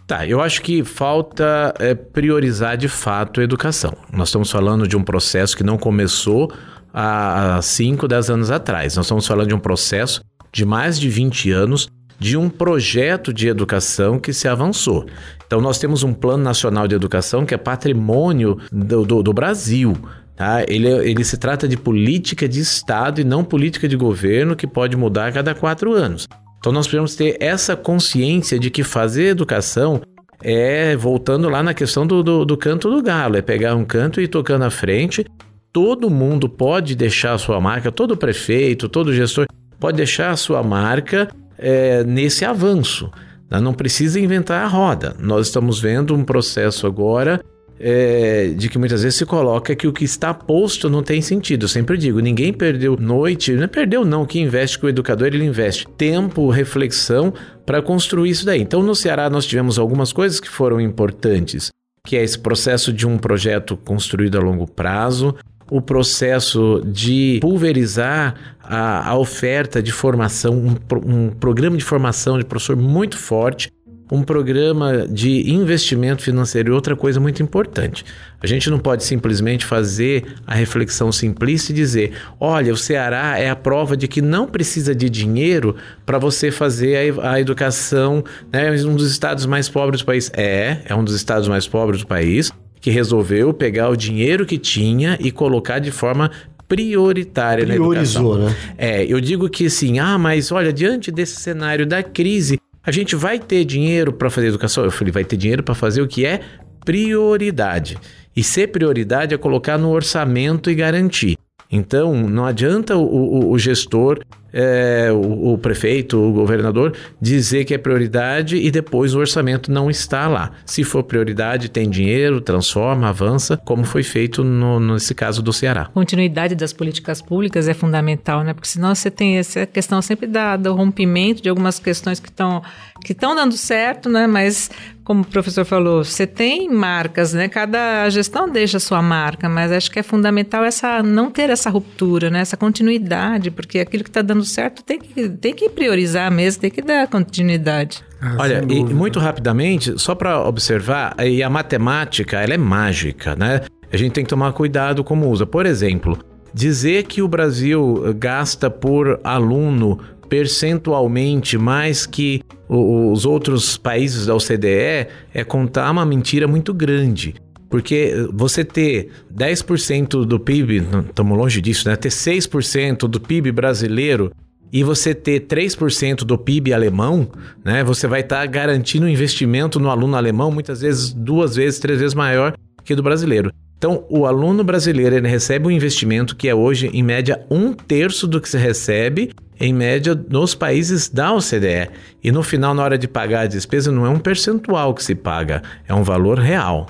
C: Tá, eu acho que falta é, priorizar de fato a educação. Nós estamos falando de um processo que não começou há 5, 10 anos atrás. Nós estamos falando de um processo de mais de 20 anos de um projeto de educação que se avançou. Então, nós temos um Plano Nacional de Educação que é patrimônio do, do, do Brasil. Tá? Ele, ele se trata de política de Estado e não política de governo que pode mudar a cada quatro anos. Então, nós precisamos ter essa consciência de que fazer educação é voltando lá na questão do, do, do canto do galo, é pegar um canto e ir tocando à frente. Todo mundo pode deixar a sua marca, todo prefeito, todo gestor pode deixar a sua marca é, nesse avanço. Né? Não precisa inventar a roda. Nós estamos vendo um processo agora é, de que muitas vezes se coloca que o que está posto não tem sentido. Eu sempre digo, ninguém perdeu noite, não é perdeu não, que investe com o educador, ele investe tempo, reflexão para construir isso daí. Então no Ceará nós tivemos algumas coisas que foram importantes, que é esse processo de um projeto construído a longo prazo, o processo de pulverizar a, a oferta de formação, um, um programa de formação de professor muito forte, um programa de investimento financeiro e outra coisa muito importante. A gente não pode simplesmente fazer a reflexão simplista e dizer: olha, o Ceará é a prova de que não precisa de dinheiro para você fazer a, a educação, né? um dos estados mais pobres do país. É, é um dos estados mais pobres do país que resolveu pegar o dinheiro que tinha e colocar de forma prioritária Priorizou, na educação. né? É, eu digo que assim, ah, mas olha, diante desse cenário da crise, a gente vai ter dinheiro para fazer educação? Eu falei, vai ter dinheiro para fazer o que é prioridade. E ser prioridade é colocar no orçamento e garantir. Então, não adianta o, o, o gestor, é, o, o, prefeito, o governador dizer que é prioridade e depois o orçamento não está lá. Se for prioridade, tem dinheiro, transforma, avança, como foi feito no, nesse caso do Ceará.
D: Continuidade das políticas públicas é fundamental, né? Porque senão você tem essa questão sempre da, do rompimento de algumas questões que estão que estão dando certo, né? Mas como o professor falou, você tem marcas, né? Cada gestão deixa a sua marca, mas acho que é fundamental essa não ter essa ruptura, né? Essa continuidade, porque aquilo que está dando certo tem que, tem que priorizar mesmo, tem que dar continuidade.
C: Ah, Olha, e muito rapidamente, só para observar, e a matemática, ela é mágica, né? a gente tem que tomar cuidado como usa. Por exemplo, dizer que o Brasil gasta por aluno percentualmente mais que os outros países da OCDE é contar uma mentira muito grande. Porque você ter 10% do PIB, estamos longe disso, né? Ter 6% do PIB brasileiro e você ter 3% do PIB alemão, né? Você vai estar tá garantindo um investimento no aluno alemão muitas vezes duas vezes, três vezes maior que do brasileiro. Então, o aluno brasileiro ele recebe um investimento que é hoje, em média, um terço do que se recebe, em média, nos países da OCDE. E no final, na hora de pagar a despesa, não é um percentual que se paga, é um valor real.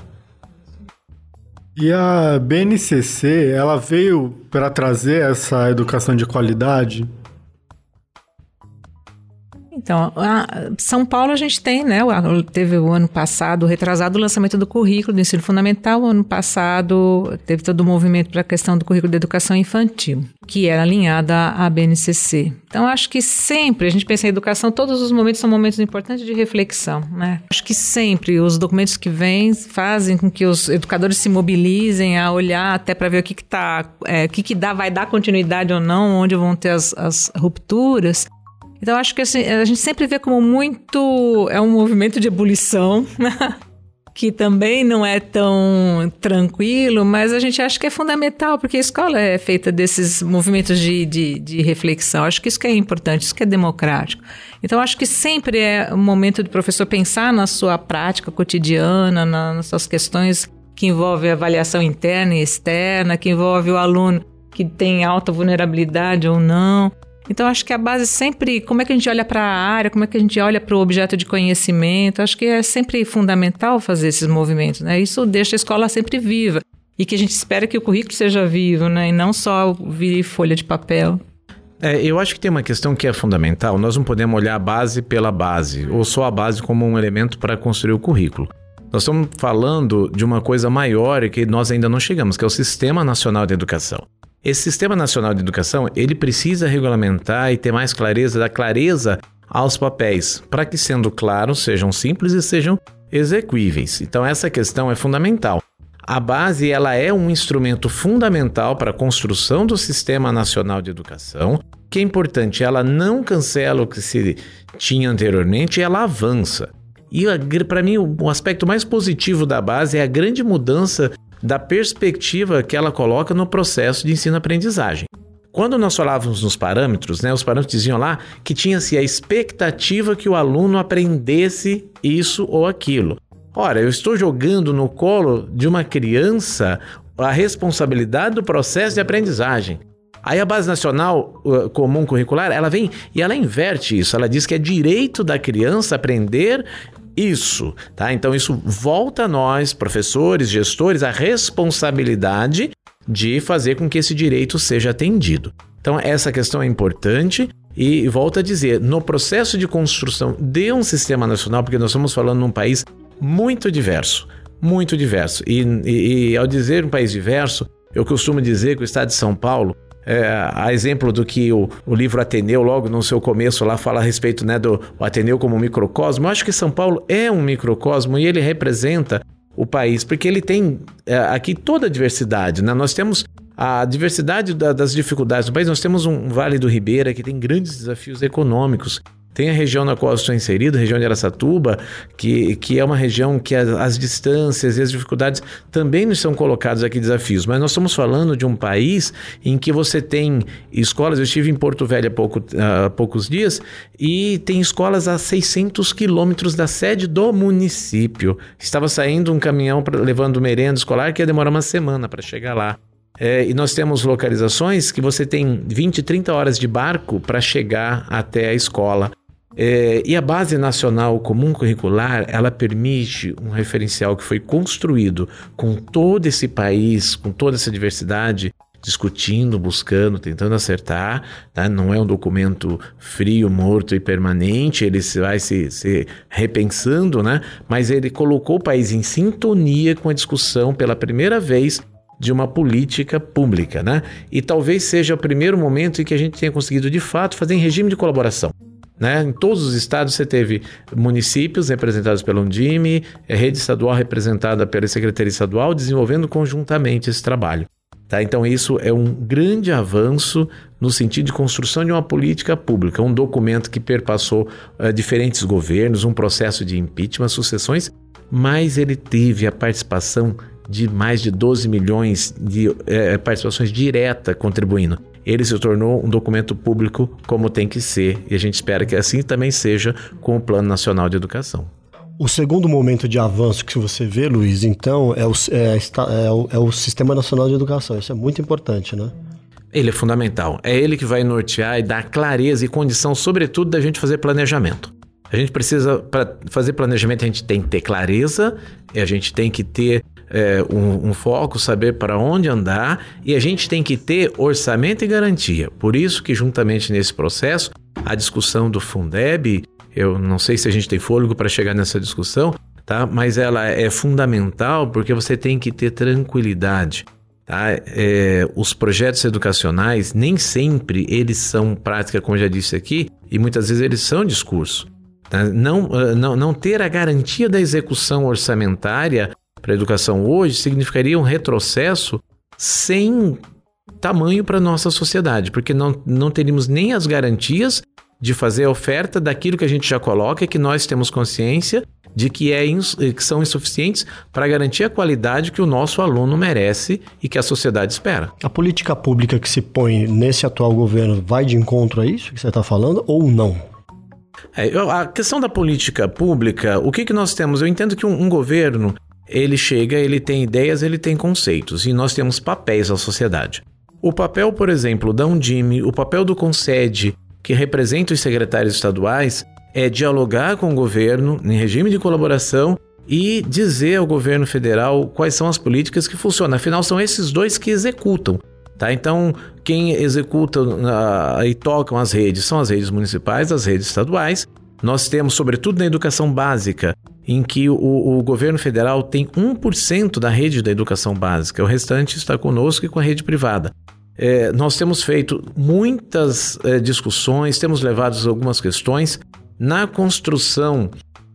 B: E a BNCC, ela veio para trazer essa educação de qualidade
D: então, São Paulo a gente tem, né? Teve o ano passado, retrasado, o lançamento do currículo do ensino fundamental. O ano passado teve todo o movimento para a questão do currículo de educação infantil, que era alinhada à BNCC. Então, acho que sempre, a gente pensa em educação, todos os momentos são momentos importantes de reflexão, né? Acho que sempre os documentos que vêm fazem com que os educadores se mobilizem a olhar até para ver o que que tá, é, o que que dá, vai dar continuidade ou não, onde vão ter as, as rupturas. Então, acho que assim, a gente sempre vê como muito. É um movimento de ebulição, que também não é tão tranquilo, mas a gente acha que é fundamental, porque a escola é feita desses movimentos de, de, de reflexão. Acho que isso que é importante, isso que é democrático. Então, acho que sempre é o momento do professor pensar na sua prática cotidiana, nas suas questões que envolvem avaliação interna e externa, que envolve o aluno que tem alta vulnerabilidade ou não. Então, acho que a base sempre, como é que a gente olha para a área, como é que a gente olha para o objeto de conhecimento, acho que é sempre fundamental fazer esses movimentos, né? Isso deixa a escola sempre viva e que a gente espera que o currículo seja vivo, né? E não só vir folha de papel.
C: É, eu acho que tem uma questão que é fundamental. Nós não podemos olhar a base pela base, ou só a base como um elemento para construir o currículo. Nós estamos falando de uma coisa maior e que nós ainda não chegamos, que é o Sistema Nacional de Educação. Esse Sistema Nacional de Educação, ele precisa regulamentar e ter mais clareza, dar clareza aos papéis, para que sendo claros, sejam simples e sejam execuíveis. Então essa questão é fundamental. A base ela é um instrumento fundamental para a construção do Sistema Nacional de Educação, que é importante, ela não cancela o que se tinha anteriormente, ela avança. E para mim o aspecto mais positivo da base é a grande mudança da perspectiva que ela coloca no processo de ensino-aprendizagem. Quando nós falávamos nos parâmetros, né, os parâmetros diziam lá que tinha-se a expectativa que o aluno aprendesse isso ou aquilo. Ora, eu estou jogando no colo de uma criança a responsabilidade do processo de aprendizagem. Aí a Base Nacional uh, Comum Curricular, ela vem e ela inverte isso. Ela diz que é direito da criança aprender isso, tá? Então isso volta a nós, professores, gestores, a responsabilidade de fazer com que esse direito seja atendido. Então essa questão é importante e volta a dizer, no processo de construção de um sistema nacional, porque nós estamos falando num país muito diverso, muito diverso. E, e, e ao dizer um país diverso, eu costumo dizer que o estado de São Paulo é, a exemplo do que o, o, livro Ateneu, logo no seu começo, lá fala a respeito né, do Ateneu como microcosmo. Eu acho que São Paulo é um microcosmo e ele representa o país, porque ele tem é, aqui toda a diversidade. Né? Nós temos a diversidade da, das dificuldades do país. Nós temos um Vale do Ribeira que tem grandes desafios econômicos. Tem a região na qual eu estou inserido, região de Aracatuba, que, que é uma região que as, as distâncias e as dificuldades também nos são colocados aqui desafios. Mas nós estamos falando de um país em que você tem escolas. Eu estive em Porto Velho há, pouco, há poucos dias e tem escolas a 600 quilômetros da sede do município. Estava saindo um caminhão pra, levando merenda escolar que ia demorar uma semana para chegar lá. É, e nós temos localizações que você tem 20, 30 horas de barco para chegar até a escola. É, e a Base Nacional Comum Curricular, ela permite um referencial que foi construído com todo esse país, com toda essa diversidade, discutindo, buscando, tentando acertar. Tá? Não é um documento frio, morto e permanente, ele vai se, se repensando, né? mas ele colocou o país em sintonia com a discussão pela primeira vez de uma política pública, né? E talvez seja o primeiro momento em que a gente tenha conseguido de fato fazer em regime de colaboração. Né? Em todos os estados você teve municípios representados pelo Undime, rede estadual representada pela Secretaria Estadual, desenvolvendo conjuntamente esse trabalho. Tá? Então, isso é um grande avanço no sentido de construção de uma política pública, um documento que perpassou uh, diferentes governos, um processo de impeachment, sucessões, mas ele teve a participação de mais de 12 milhões de eh, participações direta contribuindo. Ele se tornou um documento público como tem que ser, e a gente espera que assim também seja com o Plano Nacional de Educação.
A: O segundo momento de avanço que você vê, Luiz, então, é o, é, é, o, é o Sistema Nacional de Educação. Isso é muito importante, né?
C: Ele é fundamental. É ele que vai nortear e dar clareza e condição, sobretudo, da gente fazer planejamento. A gente precisa, para fazer planejamento, a gente tem que ter clareza, a gente tem que ter é, um, um, foco, saber para onde andar, e a gente tem que ter orçamento e garantia. Por isso que, juntamente nesse processo, a discussão do Fundeb eu não sei se a gente tem fôlego para chegar nessa discussão, tá? Mas ela é fundamental porque você tem que ter tranquilidade. Tá? É, os projetos educacionais nem sempre eles são prática, como já disse aqui, e muitas vezes eles são discurso. Tá? Não, ah, não, não ter a garantia da execução orçamentária para a educação hoje significaria um retrocesso sem tamanho para a nossa sociedade, porque não, não teríamos nem as garantias de fazer a oferta daquilo que a gente já coloca e que nós temos consciência de que, é que são insuficientes para garantir a qualidade que o nosso aluno merece e que a sociedade espera.
A: A política pública que se põe nesse atual governo vai de encontro a isso que você está falando ou não?
C: É, a questão da política pública, o que, que nós temos? Eu entendo que um, um governo ele chega, ele tem ideias, ele tem conceitos e nós temos papéis na sociedade. O papel, por exemplo, da Undime, o papel do Concede, que representa os secretários estaduais é dialogar com o governo em regime de colaboração e dizer ao governo federal quais são as políticas que funcionam. Afinal, são esses dois que executam. Tá? Então, quem executa uh, e tocam as redes são as redes municipais, as redes estaduais. Nós temos, sobretudo na educação básica, em que o, o governo federal tem 1% da rede da educação básica, o restante está conosco e com a rede privada. É, nós temos feito muitas é, discussões, temos levado algumas questões na construção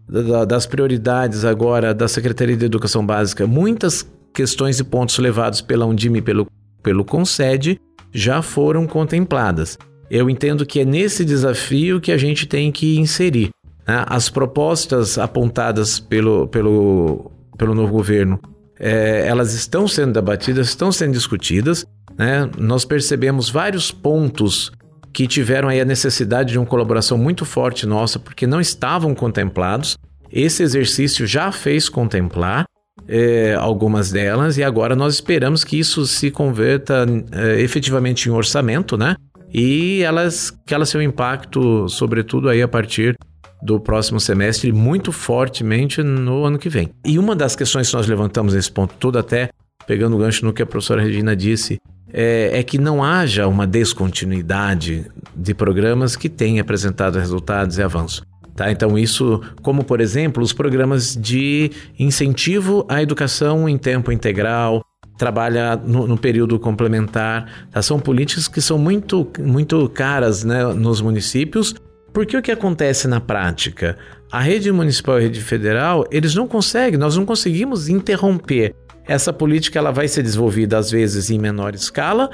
C: da, das prioridades agora da Secretaria de Educação Básica. Muitas questões e pontos levados pela Undime e pelo, pelo Concede já foram contempladas. Eu entendo que é nesse desafio que a gente tem que inserir. Né? As propostas apontadas pelo, pelo, pelo novo governo, é, elas estão sendo debatidas, estão sendo discutidas né, nós percebemos vários pontos que tiveram aí a necessidade de uma colaboração muito forte nossa, porque não estavam contemplados. Esse exercício já fez contemplar é, algumas delas e agora nós esperamos que isso se converta é, efetivamente em orçamento, né? E elas que elas tenham impacto, sobretudo aí a partir do próximo semestre, muito fortemente no ano que vem. E uma das questões que nós levantamos nesse ponto todo, até pegando o gancho no que a professora Regina disse, é, é, que não haja uma descontinuidade de programas que tenham apresentado resultados e avanços. Tá? Então, isso, como por exemplo, os programas de incentivo à educação em tempo integral, trabalha no, no período complementar, tá? são políticas que são muito, muito caras né, nos municípios, porque o que acontece na prática? A rede municipal e a rede federal, eles não conseguem, nós não conseguimos interromper essa política ela vai ser desenvolvida às vezes em menor escala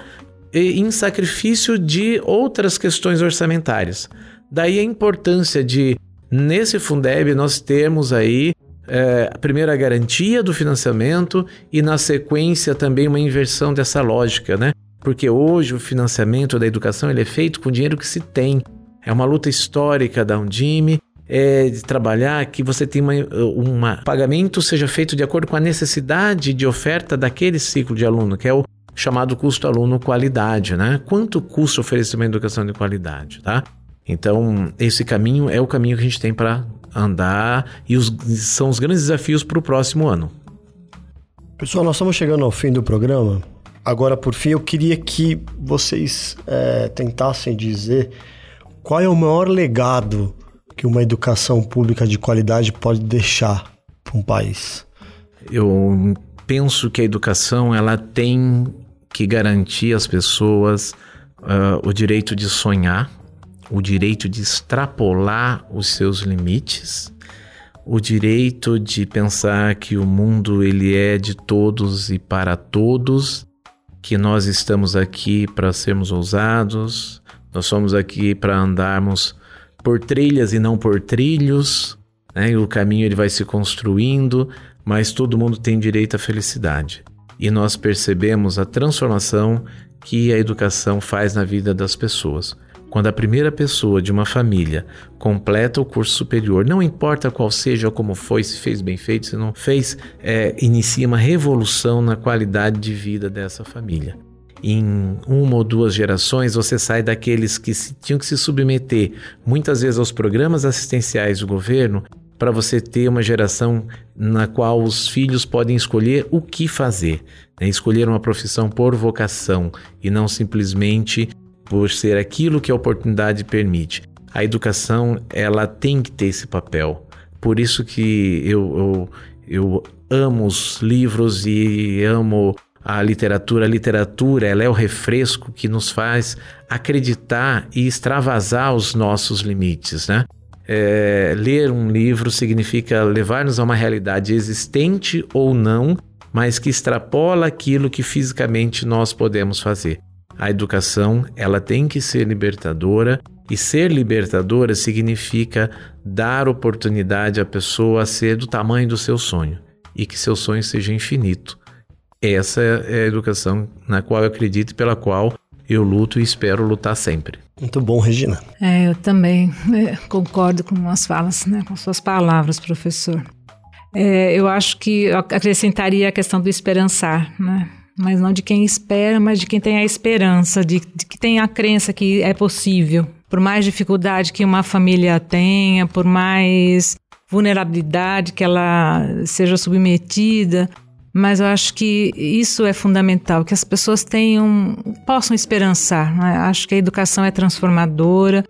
C: e em sacrifício de outras questões orçamentárias. Daí a importância de, nesse Fundeb, nós termos aí é, a primeira garantia do financiamento e, na sequência, também uma inversão dessa lógica, né? Porque hoje o financiamento da educação ele é feito com o dinheiro que se tem. É uma luta histórica da Undime é, de trabalhar que você tem um pagamento seja feito de acordo com a necessidade de oferta daquele ciclo de aluno, que é o chamado custo aluno qualidade, né? Quanto custa oferecer uma educação de qualidade, tá? Então, esse caminho é o caminho que a gente tem para andar e os, são os grandes desafios para o próximo ano.
A: Pessoal, nós estamos chegando ao fim do programa. Agora, por fim, eu queria que vocês é, tentassem dizer qual é o maior legado que uma educação pública de qualidade pode deixar para um país?
C: Eu penso que a educação ela tem que garantir às pessoas uh, o direito de sonhar, o direito de extrapolar os seus limites, o direito de pensar que o mundo ele é de todos e para todos, que nós estamos aqui para sermos ousados, nós somos aqui para andarmos por trilhas e não por trilhos, né? O caminho ele vai se construindo, mas todo mundo tem direito à felicidade. E nós percebemos a transformação que a educação faz na vida das pessoas. Quando a primeira pessoa de uma família completa o curso superior, não importa qual seja como foi, se fez bem feito, se não fez, é, inicia uma revolução na qualidade de vida dessa família. Em uma ou duas gerações, você sai daqueles que se, tinham que se submeter muitas vezes aos programas assistenciais do governo para você ter uma geração na qual os filhos podem escolher o que fazer, né? escolher uma profissão por vocação e não simplesmente por ser aquilo que a oportunidade permite. A educação ela tem que ter esse papel. Por isso que eu, eu, eu amo os livros e amo a literatura. A literatura ela é o refresco que nos faz acreditar e extravasar os nossos limites, né? É, ler um livro significa levar-nos a uma realidade existente ou não, mas que extrapola aquilo que fisicamente nós podemos fazer. A educação, ela tem que ser libertadora e ser libertadora significa dar oportunidade à pessoa a ser do tamanho do seu sonho e que seu sonho seja infinito. Essa é a educação na qual eu acredito e pela qual eu luto e espero lutar sempre.
A: Muito bom, Regina.
D: É, eu também é, concordo com as falas, né, com suas palavras, professor. É, eu acho que eu acrescentaria a questão do esperançar, né? Mas não de quem espera, mas de quem tem a esperança, de, de que tem a crença que é possível. Por mais dificuldade que uma família tenha, por mais vulnerabilidade que ela seja submetida, mas eu acho que isso é fundamental, que as pessoas tenham, possam esperançar. Né? Acho que a educação é transformadora.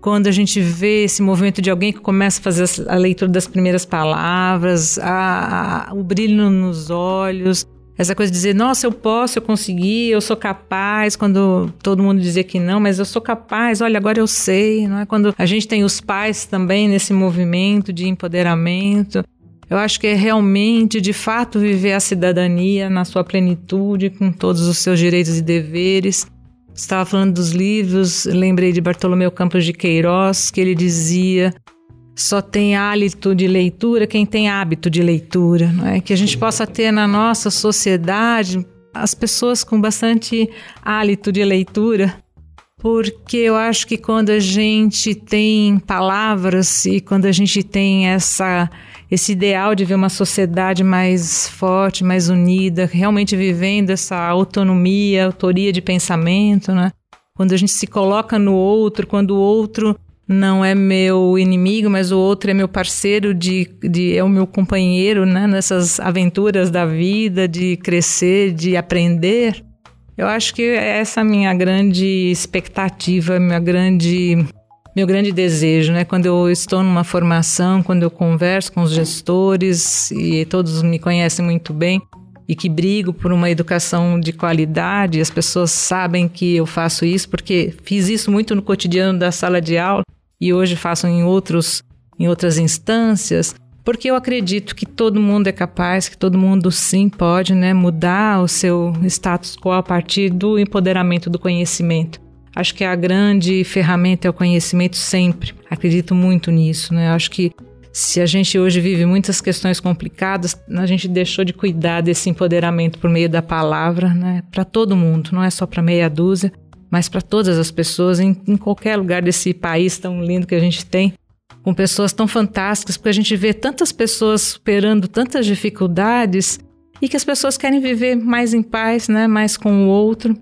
D: Quando a gente vê esse movimento de alguém que começa a fazer a leitura das primeiras palavras, a, a, o brilho nos olhos, essa coisa de dizer, nossa, eu posso, eu consegui, eu sou capaz, quando todo mundo dizia que não, mas eu sou capaz, olha, agora eu sei, não é? Quando a gente tem os pais também nesse movimento de empoderamento, eu acho que é realmente, de fato, viver a cidadania na sua plenitude, com todos os seus direitos e deveres. Estava falando dos livros, lembrei de Bartolomeu Campos de Queiroz, que ele dizia: só tem hálito de leitura quem tem hábito de leitura, não é? Que a gente possa ter na nossa sociedade as pessoas com bastante hálito de leitura, porque eu acho que quando a gente tem palavras e quando a gente tem essa esse ideal de ver uma sociedade mais forte, mais unida, realmente vivendo essa autonomia, autoria de pensamento, né? Quando a gente se coloca no outro, quando o outro não é meu inimigo, mas o outro é meu parceiro de, de é o meu companheiro, né? Nessas aventuras da vida, de crescer, de aprender. Eu acho que essa é a minha grande expectativa, minha grande meu grande desejo, né? Quando eu estou numa formação, quando eu converso com os gestores e todos me conhecem muito bem e que brigo por uma educação de qualidade, as pessoas sabem que eu faço isso porque fiz isso muito no cotidiano da sala de aula e hoje faço em outros em outras instâncias, porque eu acredito que todo mundo é capaz, que todo mundo sim pode, né, mudar o seu status quo a partir do empoderamento do conhecimento. Acho que a grande ferramenta é o conhecimento sempre. Acredito muito nisso, né? Acho que se a gente hoje vive muitas questões complicadas, a gente deixou de cuidar desse empoderamento por meio da palavra, né? Para todo mundo, não é só para meia dúzia, mas para todas as pessoas em, em qualquer lugar desse país tão lindo que a gente tem, com pessoas tão fantásticas, porque a gente vê tantas pessoas superando tantas dificuldades e que as pessoas querem viver mais em paz, né? Mais com o outro.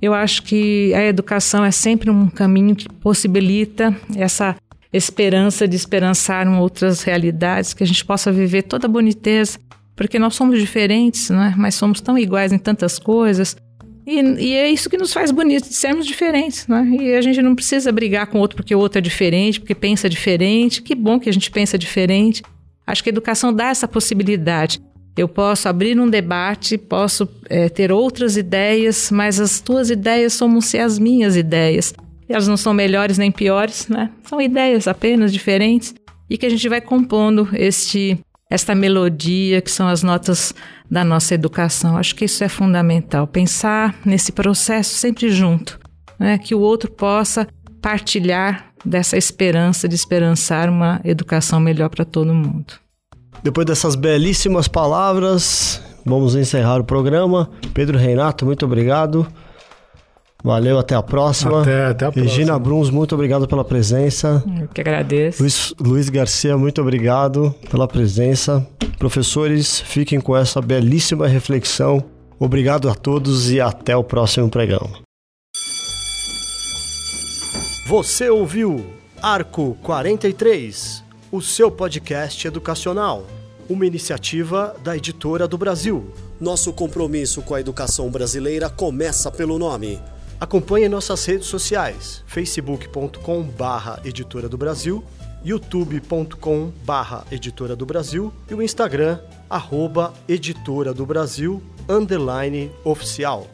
D: Eu acho que a educação é sempre um caminho que possibilita essa esperança de esperançar em outras realidades, que a gente possa viver toda a boniteza, porque nós somos diferentes, não é? mas somos tão iguais em tantas coisas. E, e, é isso que nos faz bonitos, de sermos diferentes. Né? E a gente não precisa brigar com o outro porque o outro é diferente, porque pensa diferente. Que bom que a gente pensa diferente. Acho que a educação dá essa possibilidade. Eu posso abrir um debate, posso é, ter outras ideias, mas as tuas ideias somos ser as minhas ideias. elas não são melhores nem piores, né? São ideias apenas diferentes e que a gente vai compondo este esta melodia que são as notas da nossa educação. Acho que isso é fundamental, pensar nesse processo sempre junto, né? que o outro possa partilhar dessa esperança de esperançar uma educação melhor para todo mundo.
A: Depois dessas belíssimas palavras, vamos encerrar o programa. Pedro Reinato, muito obrigado. Valeu, até a próxima.
B: Até, até a próxima.
A: Regina Bruns, muito obrigado pela presença.
D: Eu que agradeço.
A: Luiz, Luiz Garcia, muito obrigado pela presença. Professores, fiquem com essa belíssima reflexão. Obrigado a todos e até o próximo pregão. Você ouviu Arco 43, o seu podcast educacional, uma iniciativa da Editora do Brasil. Nosso compromisso com a educação brasileira começa pelo nome. Acompanhe nossas redes sociais: facebook.com barra Editora do Brasil, youtube.com barra Editora do Brasil e o Instagram, arroba Editora do Brasil, underline oficial.